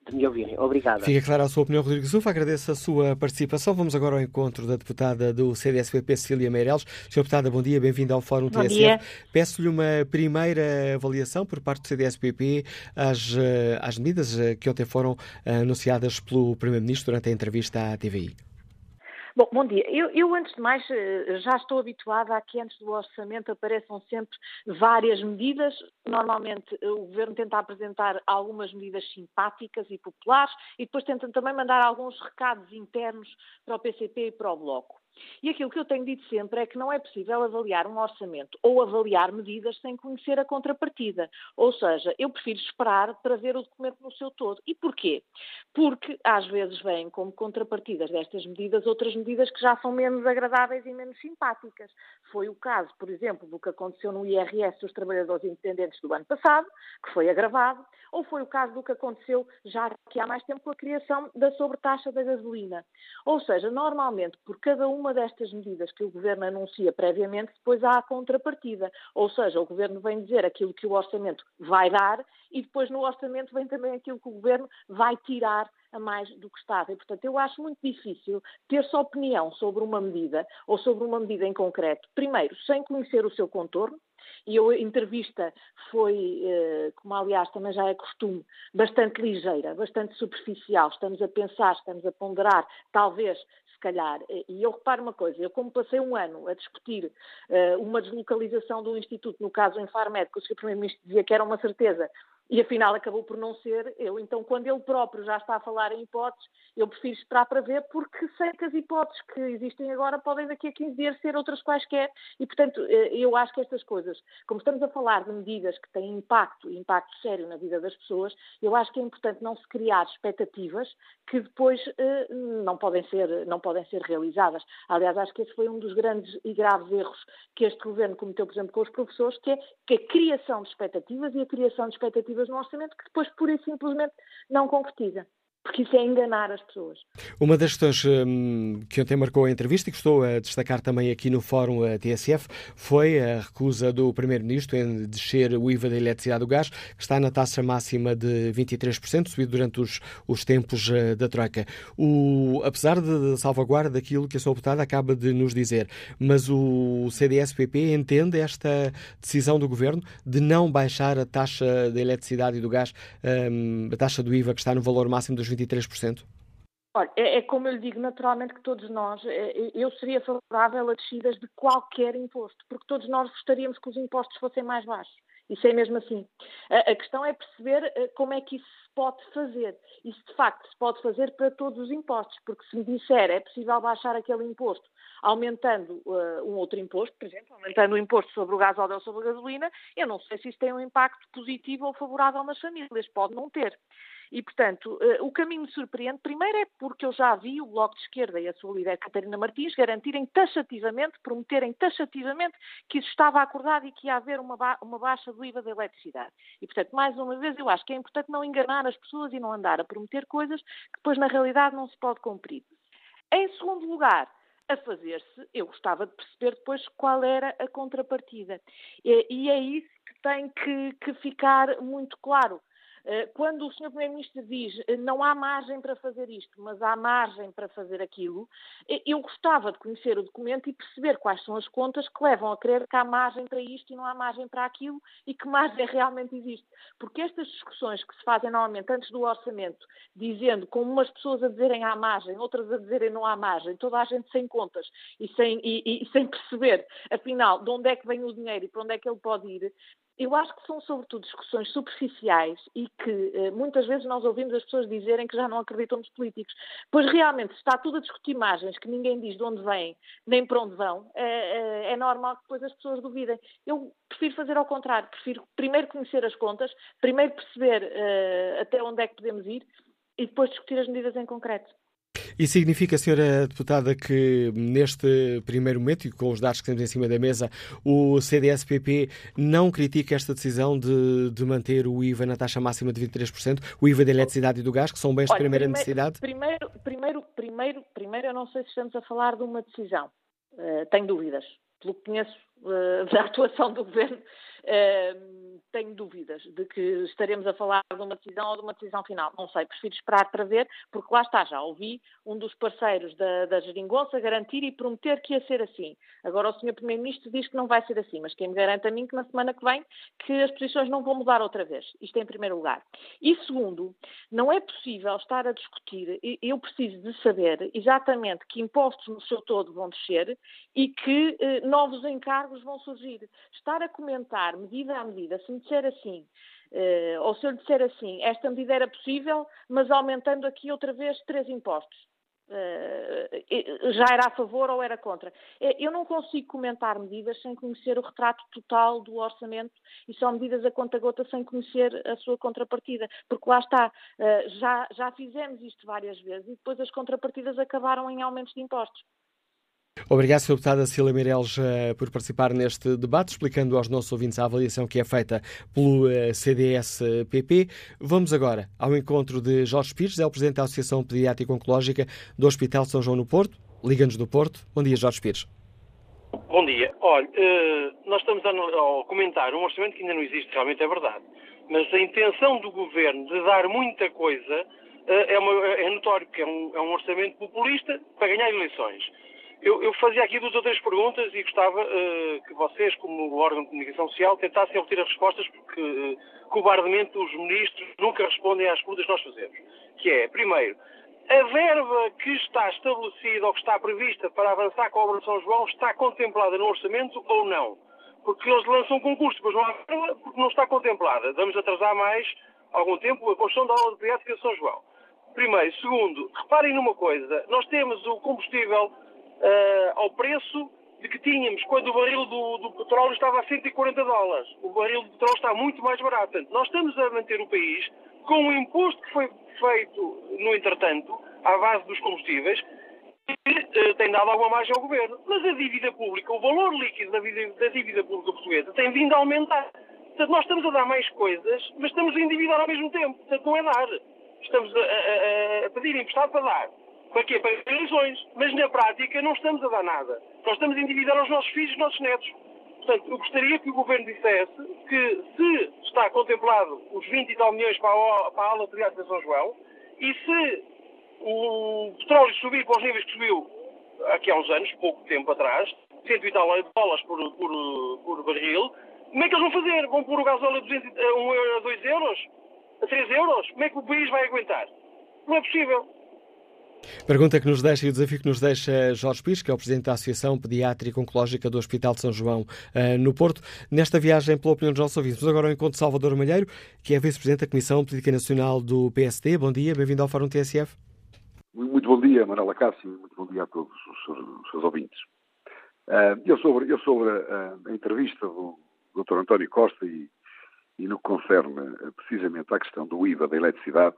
de me ouvirem. Obrigado. Fica clara a sua opinião, Rodrigo Zufa. Agradeço a sua participação. Vamos agora ao encontro da deputada do CDSPP, Cecília Meireles. Sra. Deputada, bom dia, bem-vinda ao Fórum bom TSF. Peço-lhe uma primeira avaliação por parte do CDSPP às, às medidas eh, que ontem foram eh, anunciadas pelo Primeiro-Ministro durante a entrevista à TVI. Bom, bom dia. Eu, eu, antes de mais, eh, já estou habituada a que antes do orçamento apareçam sempre várias medidas. Normalmente eh, o Governo tenta apresentar algumas medidas simpáticas e populares e depois tenta também mandar alguns recados internos para o PCP e para o Bloco. E aquilo que eu tenho dito sempre é que não é possível avaliar um orçamento ou avaliar medidas sem conhecer a contrapartida. Ou seja, eu prefiro esperar para ver o documento no seu todo. E porquê? Porque às vezes vêm como contrapartidas destas medidas outras medidas que já são menos agradáveis e menos simpáticas. Foi o caso, por exemplo, do que aconteceu no IRS dos trabalhadores independentes do ano passado, que foi agravado, ou foi o caso do que aconteceu já que há mais tempo com a criação da sobretaxa da gasolina. Ou seja, normalmente, por cada uma destas medidas que o Governo anuncia previamente, depois há a contrapartida. Ou seja, o Governo vem dizer aquilo que o Orçamento vai dar e depois no Orçamento vem também aquilo que o Governo vai tirar a mais do que estava. E, portanto, eu acho muito difícil ter-se opinião sobre uma medida ou sobre uma medida em concreto, primeiro, sem conhecer o seu contorno, e a entrevista foi, eh, como aliás também já é costume, bastante ligeira, bastante superficial. Estamos a pensar, estamos a ponderar, talvez, calhar. E eu reparo uma coisa, eu como passei um ano a discutir uh, uma deslocalização do Instituto, no caso em Farmed, que o Sr. Primeiro-Ministro dizia que era uma certeza, e afinal acabou por não ser eu. Então, quando ele próprio já está a falar em hipóteses, eu prefiro esperar para ver, porque sei que as hipóteses que existem agora podem daqui a 15 dias ser outras quaisquer. E, portanto, eh, eu acho que estas coisas, como estamos a falar de medidas que têm impacto, impacto sério na vida das pessoas, eu acho que é importante não se criar expectativas que depois eh, não podem ser, não podem ser realizadas. Aliás, acho que esse foi um dos grandes e graves erros que este governo cometeu, por exemplo, com os professores, que é que a criação de expectativas e a criação de expectativas expectativas no orçamento que depois, pura e simplesmente, não concretiza porque isso é enganar as pessoas. Uma das questões um, que ontem marcou a entrevista e que estou a destacar também aqui no Fórum TSF foi a recusa do Primeiro-Ministro em descer o IVA da eletricidade do gás, que está na taxa máxima de 23%, subido durante os, os tempos uh, da Troika. O, apesar de salvaguarda daquilo que a sua deputada acaba de nos dizer, mas o CDS-PP entende esta decisão do Governo de não baixar a taxa da eletricidade e do gás, um, a taxa do IVA que está no valor máximo dos 23%? Olha, é, é, como eu lhe digo, naturalmente que todos nós, é, é, eu seria favorável a descidas de qualquer imposto, porque todos nós gostaríamos que os impostos fossem mais baixos. Isso é mesmo assim. A, questão é perceber eh, como é que isso se pode fazer. Isso de facto se pode fazer para todos os impostos, porque se me disser é possível baixar aquele imposto aumentando uh, um outro imposto, por exemplo, aumentando o imposto sobre o gás óleo sobre a gasolina, eu não sei se isso tem um impacto positivo ou favorável nas famílias, pode não ter. E, portanto, eh, o caminho me surpreende, primeiro é porque eu já vi o Bloco de Esquerda e a sua líder Catarina Martins garantirem taxativamente, prometerem taxativamente que isso estava acordado e que ia haver uma, ba uma baixa do IVA da eletricidade. E, portanto, mais uma vez, eu acho que é importante não enganar as pessoas e não andar a prometer coisas que depois, na realidade, não se pode cumprir. Em segundo lugar, a fazer-se, eu gostava de perceber depois qual era a contrapartida. E, é isso que tem que, que ficar muito claro. Eh, quando o Sr. Primeiro-Ministro diz eh, não há margem para fazer isto, mas há margem para fazer aquilo, eh, eu gostava de conhecer o documento e perceber quais são as contas que levam a crer que há margem para isto e não há margem para aquilo e que margem realmente existe. Porque estas discussões que se fazem normalmente antes do orçamento, dizendo com umas pessoas a dizerem há margem, outras a dizerem não há margem, toda a gente sem contas e sem, e, e sem perceber, afinal, de onde é que vem o dinheiro e para onde é que ele pode ir, eu acho que são, sobretudo, discussões superficiais e que eh, muitas vezes nós ouvimos as pessoas dizerem que já não acreditam nos políticos. Pois realmente, se está tudo a discutir imagens que ninguém diz de onde vêm nem para onde vão, é, é normal que depois as pessoas duvidem. Eu prefiro fazer ao contrário, prefiro primeiro conhecer as contas, primeiro perceber uh, até onde é que podemos ir e depois discutir as medidas em concreto. E significa, senhora deputada, que neste primeiro momento, e com os dados que temos em cima da mesa, o CDS-PP não critica esta decisão de, de, manter o IVA na taxa máxima de 23%, o IVA da eletricidade e do gás, que são bens Olha, de primeira primeiro, necessidade? Primeiro, primeiro, primeiro, primeiro, eu não sei se estamos a falar de uma decisão. Uh, tenho dúvidas. Pelo que conheço uh, da atuação do Governo, uh, tenho dúvidas de que estaremos a falar de uma decisão ou de uma decisão final. Não sei, prefiro esperar para ver, porque lá está, já ouvi um dos parceiros da, da Geringonça garantir e prometer que ia ser assim. Agora o Sr. Primeiro-Ministro diz que não vai ser assim, mas quem me garante a mim que na semana que vem que as posições não vão mudar outra vez. Isto em primeiro lugar. E segundo, não é possível estar a discutir, eu preciso de saber exatamente que impostos no seu todo vão descer e que eh, novos encargos vão surgir. Estar a comentar medida a medida, se me disser assim, uh, ou se eu lhe disser assim, esta medida era possível, mas aumentando aqui outra vez três impostos. Uh, já era a favor ou era contra. Eh, eu não consigo comentar medidas sem conhecer o retrato total do orçamento e são medidas a conta-gota sem conhecer a sua contrapartida, porque lá está, uh, já, já fizemos isto várias vezes e depois as contrapartidas acabaram em aumentos de impostos. Obrigado, Sr. Deputada Cília Meireles, eh, por participar neste debate, explicando aos nossos ouvintes a avaliação que é feita pelo eh, CDS-PP. Vamos agora ao encontro de Jorge Pires, é o Presidente da Associação Pediátrica Oncológica do Hospital São João no Porto. Liga-nos do Porto. Bom dia, Jorge Pires. Bom dia. Olha, eh, nós estamos a comentar um orçamento que ainda não existe, realmente é verdade. Mas a intenção do Governo de dar muita coisa é, uma, é notório, porque é um, é um orçamento populista para ganhar eleições. Eu, eu, fazia aqui duas ou três perguntas e gostava uh, que vocês, como órgão de comunicação social, tentassem obter as respostas, porque uh, cobardemente os ministros nunca respondem às perguntas que nós fazemos. Que é, primeiro, a verba que está estabelecida ou que está prevista para avançar com a obra de São João está contemplada no orçamento ou não? Porque eles lançam um concurso, depois não há verba porque não está contemplada. Vamos atrasar mais algum tempo a construção da obra de pediátrica de São João. Primeiro. Segundo, reparem numa coisa, nós temos o combustível uh, ao preço de que tínhamos quando o barril do, do, petróleo estava a 140 dólares. O barril do petróleo está muito mais barato. Portanto, nós estamos a manter o país com o imposto que foi feito, no entretanto, à base dos combustíveis, que uh, tem dado alguma margem ao governo. Mas a dívida pública, o valor líquido da, vida, da dívida pública portuguesa tem vindo a aumentar. Portanto, nós estamos a dar mais coisas, mas estamos a endividar ao mesmo tempo. Portanto, não é dar. Estamos a, a, a pedir emprestado para dar. Para quê? Para eleições. Mas na prática não estamos a dar nada. Nós estamos a endividar os nossos filhos e os nossos netos. Portanto, eu gostaria que o Governo dissesse que se está contemplado os 20 e tal milhões para a, aula de de São João e se o petróleo subir para os níveis que subiu aqui há uns anos, pouco tempo atrás, 100 e tal dólares por, por, por barril, como é que eles vão fazer? Vão pôr o gasóleo a, 200, a 1 euro, a 2 euros? A 3 euros? Como é que o país vai aguentar? Não é possível. Pergunta que nos deixa e o desafio que nos deixa Jorge Pires, que é o Presidente da Associação Pediátrica Oncológica do Hospital de São João, uh, no Porto. Nesta viagem, pela opinião dos nossos ouvintes, agora ao encontro Salvador Malheiro, que é Vice-Presidente da Comissão Política Nacional do PSD. Bom dia, bem-vindo ao Fórum TSF. Muito bom dia, Manuela Cássio, muito bom dia a todos os seus, os seus ouvintes. Uh, eu sobre, eu sobre a, a, entrevista do Dr. António Costa e, e no que concerne precisamente à questão do IVA da eletricidade,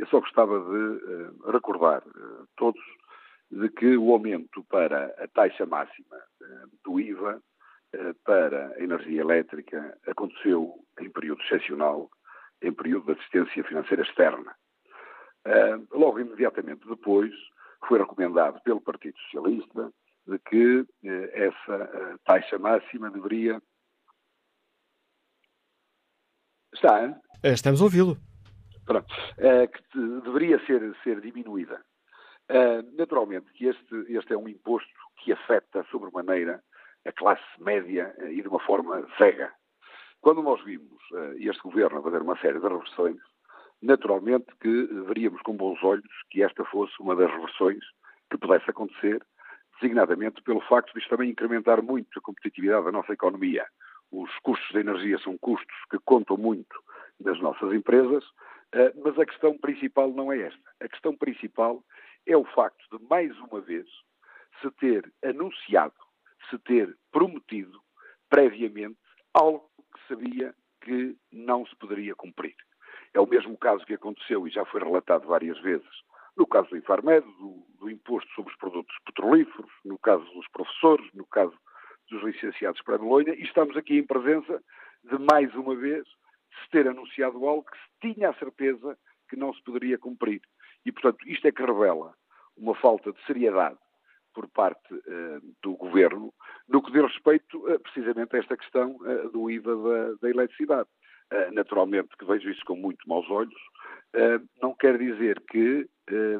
eu só gostava de uh, recordar todos de que o aumento para a taxa máxima do IVA para a energia elétrica aconteceu em período excepcional, em período de assistência financeira externa. logo imediatamente depois, foi recomendado pelo Partido Socialista de que eh, essa eh, taxa máxima deveria. Está? Eh, estamos a ouvi-lo. Pronto. que deveria ser, ser diminuída. naturalmente que este, este é um imposto que afeta sobremaneira a classe média e de uma forma cega. Quando nós vimos este governo fazer uma série de reversões, naturalmente que veríamos com bons olhos que esta fosse uma das reversões que pudesse acontecer designadamente pelo facto de isto também incrementar muito a competitividade da nossa economia. Os custos de energia são custos que contam muito nas nossas empresas, eh, mas a questão principal não é esta. A questão principal é o facto de, mais uma vez, se ter anunciado, se ter prometido previamente algo que sabia que não se poderia cumprir. É o mesmo caso que aconteceu e já foi relatado várias vezes no caso do Infarmed, do, do, imposto sobre os produtos petrolíferos, no caso dos professores, no caso dos licenciados para a Bolonha, e estamos aqui em presença de, mais uma vez, se ter anunciado algo que se tinha a certeza que não se poderia cumprir. E, portanto, isto é que revela uma falta de seriedade por parte uh, do Governo no que diz respeito uh, precisamente a esta questão uh, do IVA da, da eletricidade. naturalmente que vejo isso com muito maus olhos, não quer dizer que,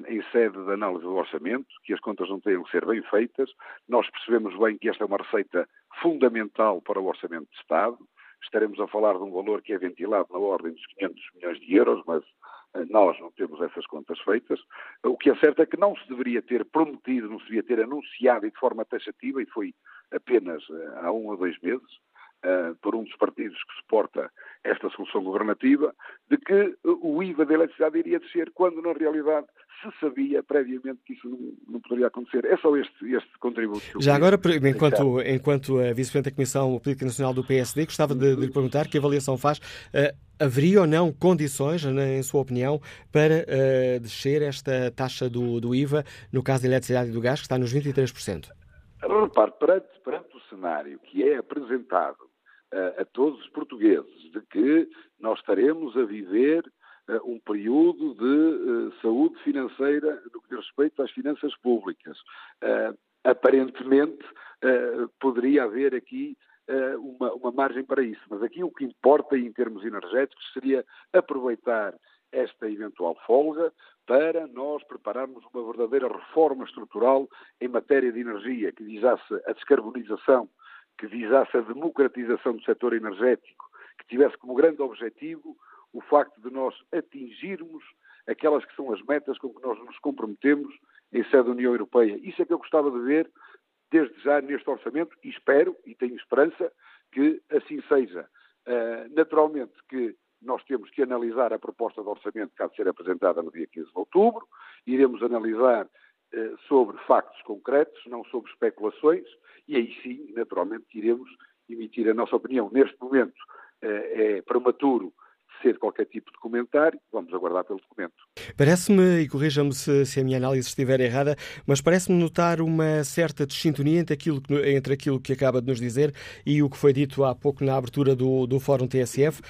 em sede de análise do orçamento, que as contas não tenham que ser bem feitas. Nós percebemos bem que esta é uma receita fundamental para o orçamento de Estado. Estaremos a falar de um valor que é ventilado na ordem dos 500 milhões de euros, mas uh, nós não temos essas contas feitas. O que é certo é que não se deveria ter prometido, não se devia ter anunciado e de forma taxativa, e foi apenas há um ou dois meses, uh, por um dos partidos que suporta esta solução governativa, de que o IVA da eletricidade iria descer, quando na realidade se sabia previamente que isso não, não poderia acontecer. É só este, este contributo. Já agora, enquanto, enquanto a Vice-Presidente da Comissão Política Nacional do PSD, gostava de, de lhe perguntar que avaliação faz. Uh, haveria ou não condições, em sua opinião, para uh, descer esta taxa do, do IVA no caso da eletricidade e do gás, que está nos 23%? Repare, perante, perante o cenário que é apresentado a, todos os portugueses de que nós estaremos a viver uh, um período de uh, saúde financeira no que diz respeito às finanças públicas. Uh, aparentemente, poderia haver aqui uma, uma, margem para isso, mas aqui o que importa em termos energéticos seria aproveitar esta eventual folga para nós prepararmos uma verdadeira reforma estrutural em matéria de energia que visasse a descarbonização que visasse a democratização do setor energético, que tivesse como grande objetivo o facto de nós atingirmos aquelas que são as metas com que nós nos comprometemos em sede da União Europeia. Isso é que eu gostava de ver desde já neste orçamento e espero e tenho esperança que assim seja. Uh, naturalmente que nós temos que analisar a proposta de orçamento que há de ser apresentada no dia 15 de outubro, iremos analisar sobre factos concretos, não sobre especulações, e aí sim, naturalmente, iremos emitir a nossa opinião. Neste momento eh, é prematuro ser qualquer tipo de comentário, vamos aguardar pelo documento. Parece-me, e corrija-me se, se, a minha análise estiver errada, mas parece-me notar uma certa desintonia entre aquilo, que, entre aquilo que acaba de nos dizer e o que foi dito há pouco na abertura do, do Fórum TSF.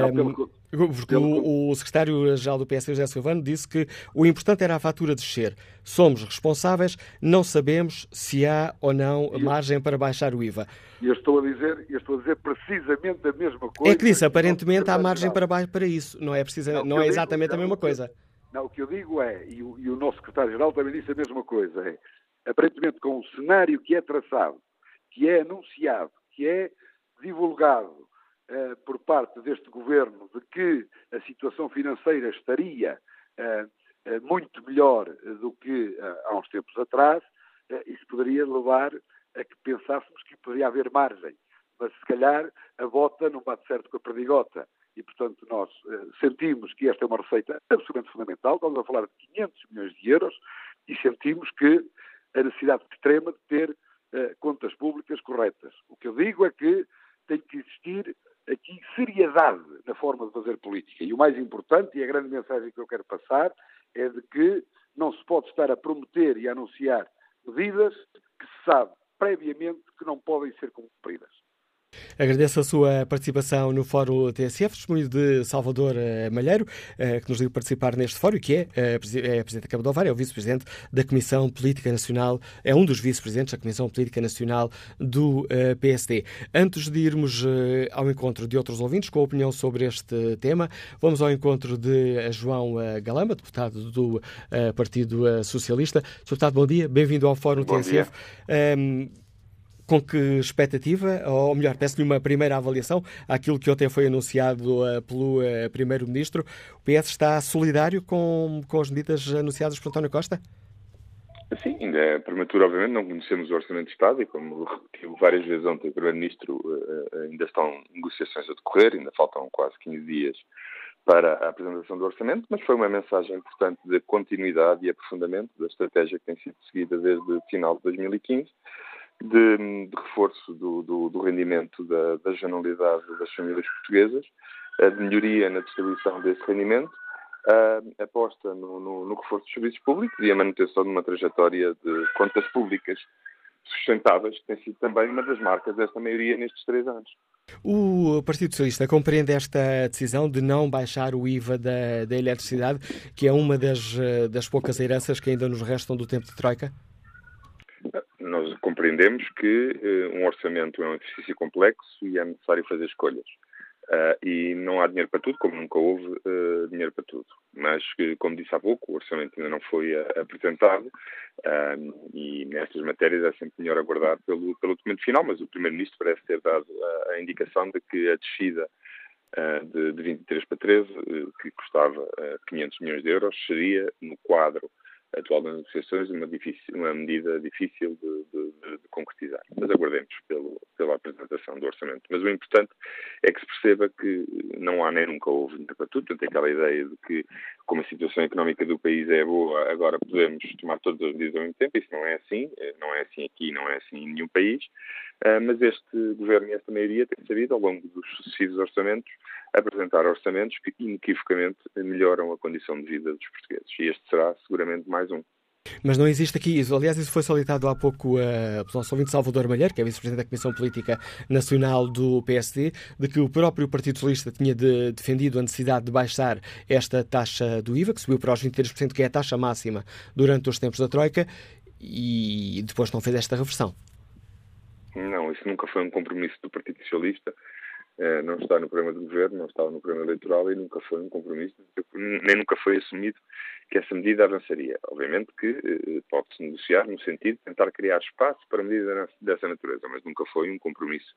Não, pelo, porque o, o secretário-geral do PSD, José Silvano, disse que o importante era a fatura descer. Somos responsáveis, não sabemos se há ou não margem para baixar o IVA. Eu estou a dizer, eu estou a dizer precisamente a mesma coisa. É que disse, aparentemente há margem para, para isso. Não é, precisa, não, não é exatamente digo, a mesma coisa. Não, o que eu digo é, e o, e o nosso secretário-geral também disse a mesma coisa, é, aparentemente com o cenário que é traçado, que é anunciado, que é divulgado, uh, por parte deste governo de que a situação financeira estaria uh, muito melhor do que há uns tempos atrás, isso poderia levar a que pensássemos que poderia haver margem mas se calhar a bota não bate certo com a perdigota. E, portanto, nós eh, sentimos que esta é uma receita absolutamente fundamental. Estamos a falar de 500 milhões de euros e sentimos que a necessidade extrema de ter eh, contas públicas corretas. O que eu digo é que tem que existir aqui seriedade na forma de fazer política. E o mais importante, e a grande mensagem que eu quero passar, é de que não se pode estar a prometer e a anunciar medidas que se sabe previamente que não podem ser cumpridas. Agradeço a sua participação no Fórum TSF, testemunho de Salvador eh, Malheiro, eh, que nos deu participar neste fórum, que é, eh, é Presidente da Câmara de Ovar, é o Vice-Presidente da Comissão Política Nacional, é um dos Vice-Presidentes da Comissão Política Nacional do PSD. Antes de irmos ao encontro de outros ouvintes com a opinião sobre este tema, vamos ao encontro de João Galamba, deputado do Partido Socialista. Sr. Deputado, bom dia, bem-vindo ao Fórum bom TSF. Dia com que expectativa, ou melhor, peço-lhe uma primeira avaliação àquilo que ontem foi anunciado uh, pelo uh, Primeiro-Ministro. O PS está solidário com, com as medidas anunciadas por António Costa? Sim, ainda é prematuro, obviamente, não conhecemos o Orçamento de Estado e, como repetiu várias vezes ontem o Primeiro-Ministro, uh, ainda estão negociações a decorrer, ainda faltam quase 15 dias para a apresentação do orçamento, mas foi uma mensagem importante de continuidade e aprofundamento da estratégia que tem sido seguida desde o final de 2015 de, de reforço do, do, do rendimento da, da generalidade das famílias portuguesas, de melhoria na distribuição desse rendimento, a aposta no, no, no, reforço dos serviços públicos e a manutenção de uma trajetória de contas públicas sustentáveis, que tem sido também uma das marcas desta maioria nestes três anos. O Partido Socialista compreende esta decisão de não baixar o IVA da, da eletricidade, que é uma das, das poucas heranças que ainda nos restam do tempo de Troika? Compreendemos que uh, um orçamento é um exercício complexo e é necessário fazer escolhas. Uh, e não há dinheiro para tudo, como nunca houve uh, dinheiro para tudo. Mas, como disse há pouco, o orçamento ainda não foi apresentado e nestas matérias é sempre melhor aguardar pelo, pelo documento final, mas o Primeiro-Ministro parece ter dado a, indicação de que a descida de, de 23 para 13, que custava 500 milhões de euros, seria no quadro atual das negociações uma, difícil, uma medida difícil de, de, de, concretizar. Mas aguardemos pelo, pela apresentação do orçamento. Mas o importante é que se perceba que não há nem nunca houve. Portanto, aquela ideia de que, como a situação económica do país é boa, agora podemos tomar todas as medidas ao mesmo tempo. Isso não é assim. Não é assim aqui, não é assim em nenhum país. Ah, mas este governo e esta maioria têm sabido, ao longo dos sucessivos orçamentos, apresentar orçamentos que inequivocamente melhoram a condição de vida dos portugueses. E este será seguramente mais um. Mas não existe aqui isso. Aliás, isso foi solicitado há pouco uh, pelo nosso ouvinte Salvador Malheiro, que é vice-presidente da Comissão Política Nacional do PSD, de que o próprio Partido Socialista tinha de, defendido a necessidade de baixar esta taxa do IVA, que subiu para os 23%, que é a taxa máxima durante os tempos da Troika, e depois não fez esta reversão. Não, isso nunca foi um compromisso do Partido Socialista. Eh, não está no programa de governo, não estava no programa eleitoral e nunca foi um compromisso, nem nunca foi assumido que essa medida avançaria. Obviamente que eh, pode-se negociar no sentido de tentar criar espaço para medidas dessa natureza, mas nunca foi um compromisso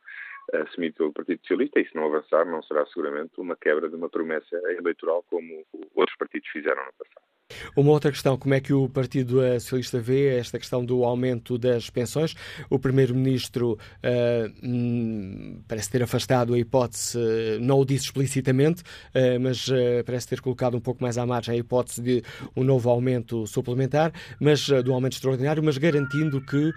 eh, assumido pelo Partido Socialista e se não avançar não será seguramente uma quebra de uma promessa eleitoral como outros partidos fizeram no passado. Uma outra questão, como é que o Partido Socialista vê esta questão do aumento das pensões? O Primeiro-Ministro uh, parece ter afastado a hipótese, não o disse explicitamente, uh, mas uh, parece ter colocado um pouco mais à margem a hipótese de um novo aumento suplementar, mas do aumento extraordinário, mas garantindo que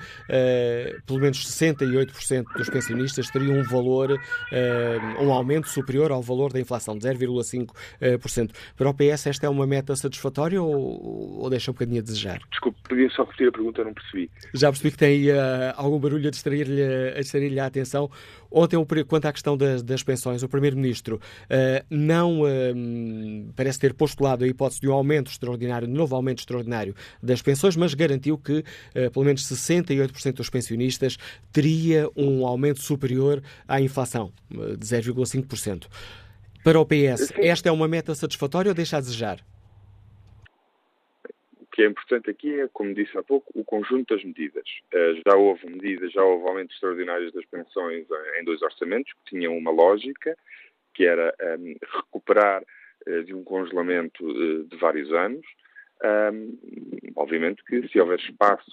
pelo menos 68% dos pensionistas teriam um valor, um aumento superior ao valor da inflação, de 0,5%. Para o PS esta é uma meta satisfatória ou, ou deixa um bocadinho a desejar? Desculpe, podia só repetir a pergunta, eu não percebi. Já percebi que tem uh, algum barulho a distrair-lhe a, distrair a atenção. Ontem, quanto à questão das, das pensões, o Primeiro-Ministro uh, não uh, parece ter postulado a hipótese de um aumento extraordinário, de novo aumento extraordinário das pensões, mas garantiu que pelo menos 68% dos pensionistas teria um aumento superior à inflação, de 0,5%. Para o PS, esta é uma meta satisfatória ou deixa a desejar? Que é importante aqui é, como disse há pouco, o conjunto das medidas. Uh, já houve medidas, já houve aumentos extraordinários das pensões em dois orçamentos, que tinham uma lógica, que era um, ehm, recuperar uh, de um congelamento uh, de vários anos. Um, ehm, obviamente que se houver espaço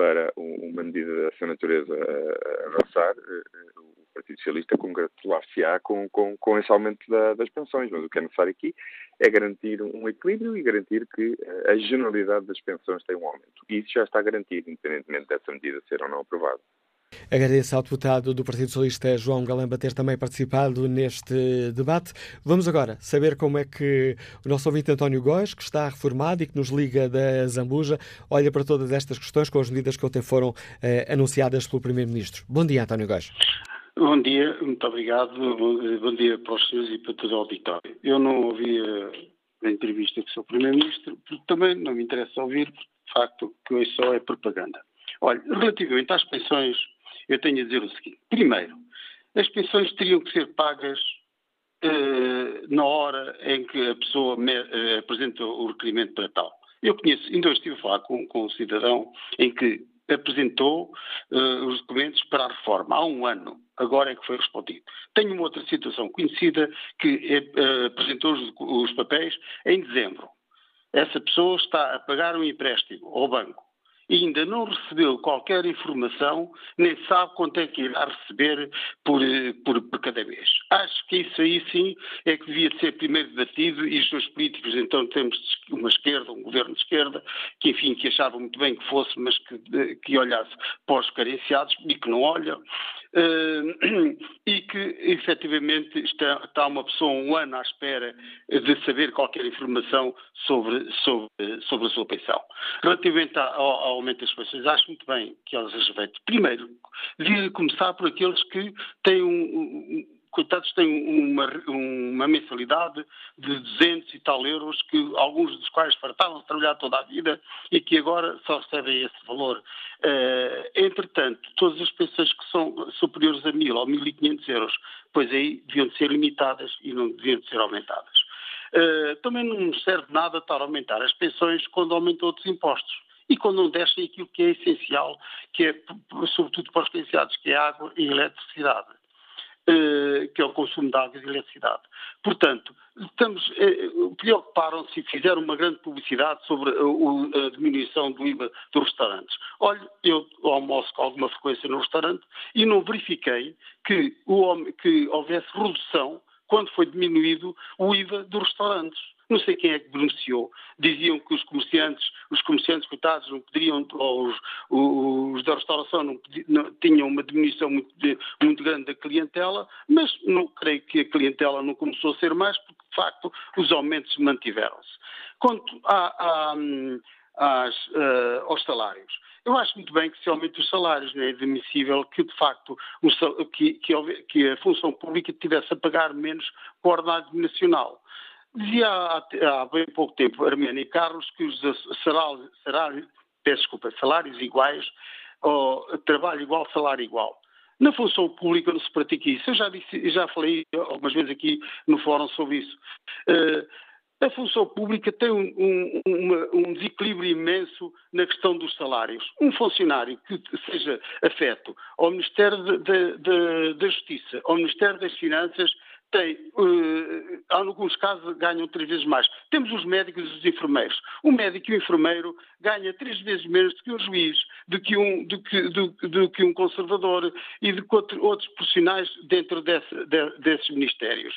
para uma medida dessa natureza avançar, o Partido Socialista congratular-se-á com, com, com esse aumento da, das pensões, mas o que é necessário aqui é garantir um equilíbrio e garantir que a generalidade das pensões tem um aumento. E isso já está garantido, independentemente dessa medida ser ou não aprovada. Agradeço ao deputado do Partido Socialista, João Galamba, ter também participado neste debate. Vamos agora saber como é que o nosso ouvinte António Góes, que está reformado e que nos liga da Zambuja, olha para todas estas questões com as medidas que ontem foram eh, anunciadas pelo Primeiro-Ministro. Bom dia, António Góes. Bom dia, muito obrigado. Bom dia para os senhores e para todo o auditório. Eu não ouvi a, a entrevista com o. Primeiro-Ministro, porque também não me interessa ouvir, porque de facto que hoje só é propaganda. Olha, relativamente às pensões, eu tenho a dizer o seguinte. Primeiro, as pensões teriam que ser pagas uh, na hora em que a pessoa me, uh, apresenta o requerimento para tal. Eu conheço, ainda hoje estive a falar com, com um cidadão em que apresentou uh, os documentos para a reforma há um ano, agora é que foi respondido. Tenho uma outra situação conhecida que apresentou os, os papéis em dezembro. Essa pessoa está a pagar um empréstimo ao banco ainda não recebeu qualquer informação, nem sabe quanto é que irá receber por, por, por, cada mês. Acho que isso aí sim é que devia ser primeiro debatido e os políticos, então temos uma esquerda, um governo de esquerda, que enfim, que achavam muito bem que fosse, mas que, que olhasse para os carenciados e que não olham, uh, e que efetivamente está, está, uma pessoa um ano à espera de saber qualquer informação sobre, sobre, sobre a sua pensão. Relativamente ao, ao aumento das pensões, acho muito bem que elas feito. Primeiro, devia começar por aqueles que têm um, um coitados têm uma, uma, mensalidade de 200 e tal euros, que alguns dos quais fartavam de trabalhar toda a vida e que agora só recebem esse valor. Uh, entretanto, todas as pensões que são superiores a 1.000 ou 1.500 euros, pois aí deviam de ser limitadas e não deviam de ser aumentadas. Uh, também não serve nada estar a aumentar as pensões quando aumentam outros impostos e quando não descem aquilo que é essencial, que é, sobretudo para os licenciados, que é água e eletricidade. Eh, que é o consumo de água e de eletricidade. Portanto, estamos, eh, preocuparam-se e fizeram uma grande publicidade sobre a, a diminuição do IVA dos restaurantes. Olha, eu almoço com alguma frequência no restaurante e não verifiquei que, o, que houvesse redução quando foi diminuído o IVA dos restaurantes não sei quem é que beneficiou. Diziam que os comerciantes, os comerciantes coitados não poderiam, ou os, os da restauração não, não, tinham uma diminuição muito, muito grande da clientela, mas não creio que a clientela não começou a ser mais, porque de facto os aumentos mantiveram-se. Quanto a, a, uh, aos salários. Eu acho muito bem que se aumente os salários, não é admissível que, de facto, que, que, que, a função pública tivesse a pagar menos que o ordenado nacional. Dizia há, há bem pouco tempo Arménio e Carlos que os salários, desculpa, salários iguais, ou trabalho igual, salário igual. Na função pública não se pratica isso. Eu já, disse, já falei algumas vezes aqui no fórum sobre isso. Uh, a função pública tem um, um, uma, um, desequilíbrio imenso na questão dos salários. Um funcionário que seja afeto ao Ministério da Justiça, ao Ministério das Finanças, tem, uh, alguns casos, ganham três vezes mais. Temos os médicos e os enfermeiros. O médico e o enfermeiro ganha três vezes menos do que um juiz, do que um, do que, do, do que um conservador e de outro, outros profissionais dentro desse, de, desses ministérios.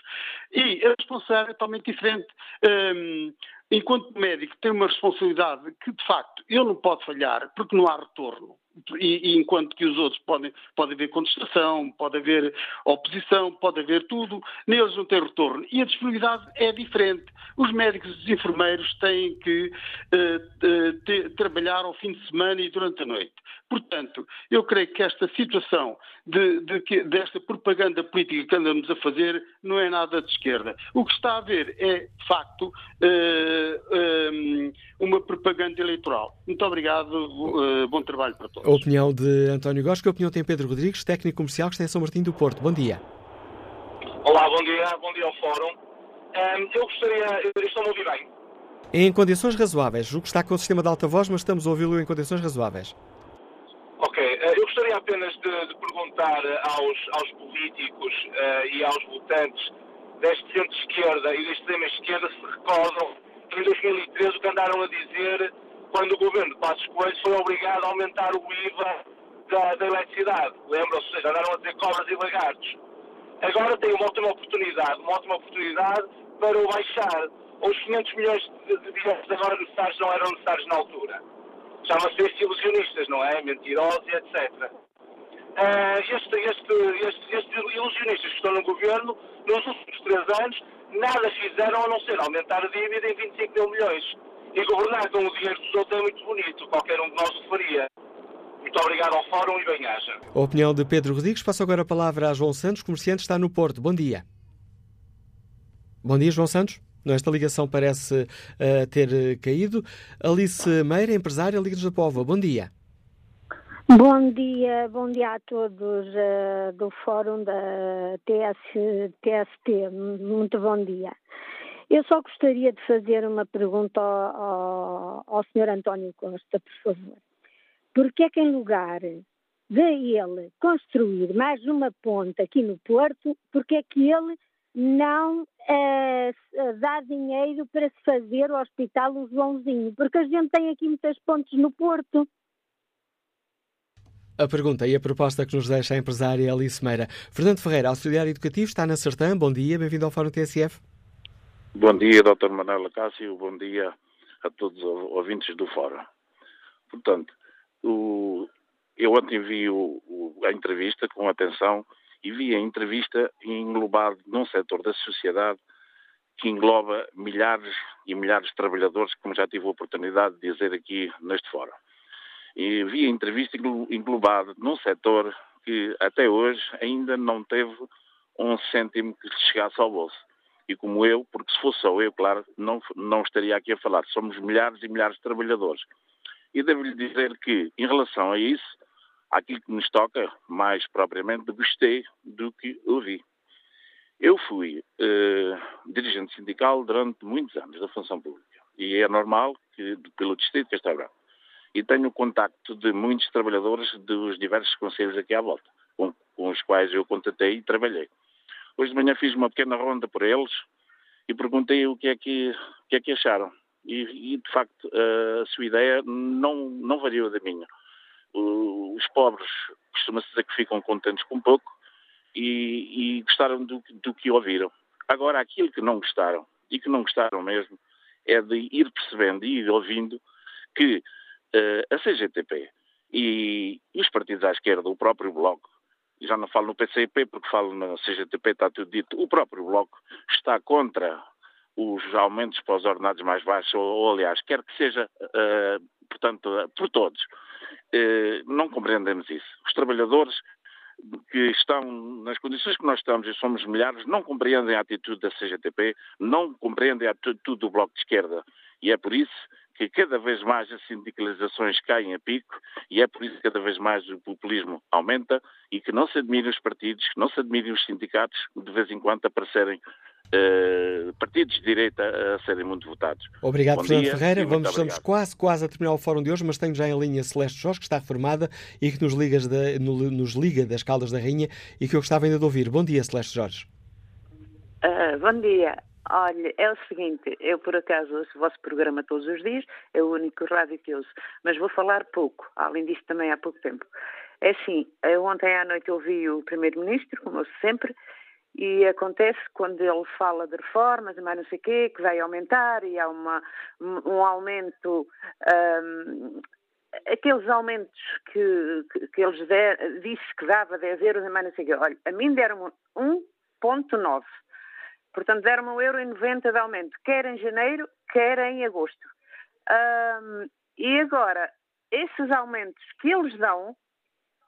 E a responsabilidade é totalmente diferente. Um, enquanto médico, tem uma responsabilidade que, de facto, ele não pode falhar porque não há retorno. E, e, enquanto que os outros podem, pode haver contestação, pode haver oposição, pode haver tudo, neles não tem retorno. E a disponibilidade é diferente. Os médicos e os enfermeiros têm que uh, uh, trabalhar ao fim de semana e durante a noite. Portanto, eu creio que esta situação de, de, desta propaganda política que andamos a fazer não é nada de esquerda. O que está a haver é, de facto, uh, uma propaganda eleitoral. Muito obrigado, bom trabalho para todos. A opinião de António Góes, que opinião tem Pedro Rodrigues, técnico comercial que está em São Martinho do Porto. Bom dia. Olá, bom dia, bom dia ao Fórum. Um, eu gostaria, estou-me a ouvir bem. Em condições razoáveis, o que está com o sistema de alta voz, mas estamos a ouvi-lo em condições razoáveis. Ok, eh, eu gostaria apenas de, de perguntar aos, aos políticos uh, e aos votantes deste centro-esquerda e deste extrema-esquerda se recordam em 2013 o que andaram a dizer quando o governo de Passos Coelho foi obrigado a aumentar o IVA da, da eletricidade. Lembram-se? Andaram a ter cobras e lagartos. Agora tem uma ótima oportunidade, uma ótima oportunidade para o baixar. Os 500 milhões de, de agora necessários não eram necessários na altura. Chama-se ilusionistas, não é? Mentirosos etc. Uh, este, este, este, estes ilusionistas que estão no governo, nos últimos três anos, nada fizeram a não ser aumentar a dívida em 25 mil milhões. E governar com o dinheiro dos outros é muito bonito, qualquer um de nós o faria. Muito obrigado ao Fórum e bem-aja. A opinião de Pedro Rodrigues. Passo agora a palavra a João Santos, comerciante, está no Porto. Bom dia. Bom dia, João Santos. Esta ligação parece uh, ter uh, caído. Alice Meira, empresária, Liga da Pova. Bom dia. Bom dia, bom dia a todos uh, do Fórum da TS, TST. Muito bom dia. Eu só gostaria de fazer uma pergunta ao, ao, ao Sr. António Costa, por favor. Porque é que em lugar de ele construir mais uma ponte aqui no Porto, porque é que ele não eh, dá dinheiro para se fazer o Hospital o Joãozinho? Porque a gente tem aqui muitas pontes no Porto. A pergunta e a proposta que nos deixa a empresária Alice Meira. Fernando Ferreira, auxiliar educativo, está na Sertã. Bom dia, bem-vindo ao Fórum TSF. Bom dia, Dr. Manuela Cássio. Bom dia a todos os ouvintes do Fórum. Portanto, o, eu ontem vi o, o, a entrevista com atenção e vi a entrevista englobado num setor da sociedade que engloba milhares e milhares de trabalhadores, como já tive a oportunidade de dizer aqui neste fórum. E vi a entrevista englobada num setor que até hoje ainda não teve um cêntimo que chegasse ao bolso. E como eu, porque se fosse só eu, claro, não, não estaria aqui a falar. Somos milhares e milhares de trabalhadores. E devo-lhe dizer que, em relação a isso, aquilo que nos toca, mais propriamente, gostei do que ouvi. Eu fui eh, dirigente sindical durante muitos anos da função pública. E é normal que, pelo Distrito de Castelo Branco, e tenho contacto de muitos trabalhadores dos diversos conselhos aqui à volta, com, com os quais eu contatei e trabalhei. Hoje de manhã fiz uma pequena ronda por eles e perguntei o que é que, o que, é que acharam. E, e, de facto, a sua ideia não, não variou da minha. Os pobres costuma-se dizer que ficam contentes com pouco e, e gostaram do, do que ouviram. Agora, aquilo que não gostaram, e que não gostaram mesmo, é de ir percebendo e ir ouvindo que uh, a CGTP e, e, os partidos à esquerda, o próprio Bloco, já não falo no PCP porque falo na CGTP, está tudo dito, o próprio Bloco está contra os aumentos para os ordenados mais baixos, ou, ou aliás, quer que seja, uh, portanto, uh, por todos. Uh, não compreendemos isso. Os trabalhadores que estão nas condições que nós estamos e somos milhares, não compreendem a atitude da CGTP, não compreendem a atitude do Bloco de Esquerda. E é por isso que cada vez mais as sindicalizações caem a pico e é por isso que cada vez mais o populismo aumenta e que não se admirem os partidos, que não se admirem os sindicatos, de vez em quando aparecerem uh, partidos de direita a serem muito votados. Obrigado, Bom Fernando dia, Ferreira. Vamos, estamos quase, quase a terminar o fórum de hoje, mas tenho já em linha Celeste Jorge, que está reformada e que nos, liga, de, nos liga das Caldas da Rainha e que eu gostava ainda de ouvir. Bom dia, Celeste Jorge. Uh, bom dia. Olha, é o seguinte, eu por acaso ouço o vosso programa todos os dias, é o único rádio que ouço, mas vou falar pouco, além disso também há pouco tempo. É assim, ontem à noite ouvi o Primeiro-Ministro, como eu sempre, e acontece quando ele fala de reformas mais não sei o quê, que vai aumentar e há uma, um aumento, um, aqueles aumentos que, que, que eles der, disse que dava 10 euros mais não sei o quê. Olha, a mim deram 1.9 Portanto, deram um euro e 90 de aumento, quer em janeiro, quer em agosto. Um, e agora, esses aumentos que eles dão,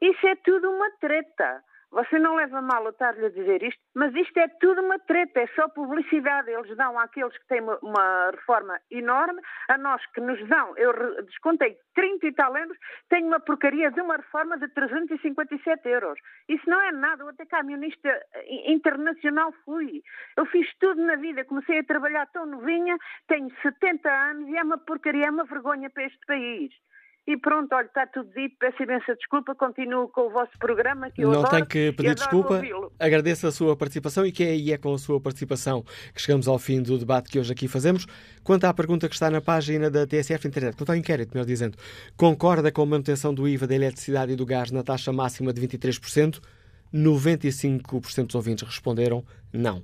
isso é tudo uma treta. Você não leva mal eu estar-lhe a dizer isto, mas isto é tudo uma treta, é só publicidade. Eles dão àqueles que têm uma, reforma enorme, a nós que nos dão, eu descontei 30 e tal euros, tenho uma porcaria de uma reforma de 357 euros. Isso não é nada, eu até camionista internacional fui. Eu fiz tudo na vida, comecei a trabalhar tão novinha, tenho 70 anos e é uma porcaria, é uma vergonha para este país. E pronto, olha, está tudo dito, peço imensa desculpa, continuo com o vosso programa que eu Não adoro, tem que pedir desculpa. agradeço a sua participação e que é, e é com a sua participação que chegamos ao fim do debate que hoje aqui fazemos. Quanto à pergunta que está na página da TSF Internet, quanto ao inquérito, melhor dizendo, concorda com a manutenção do IVA da eletricidade e do gás na taxa máxima de 23%? 95% dos ouvintes responderam não.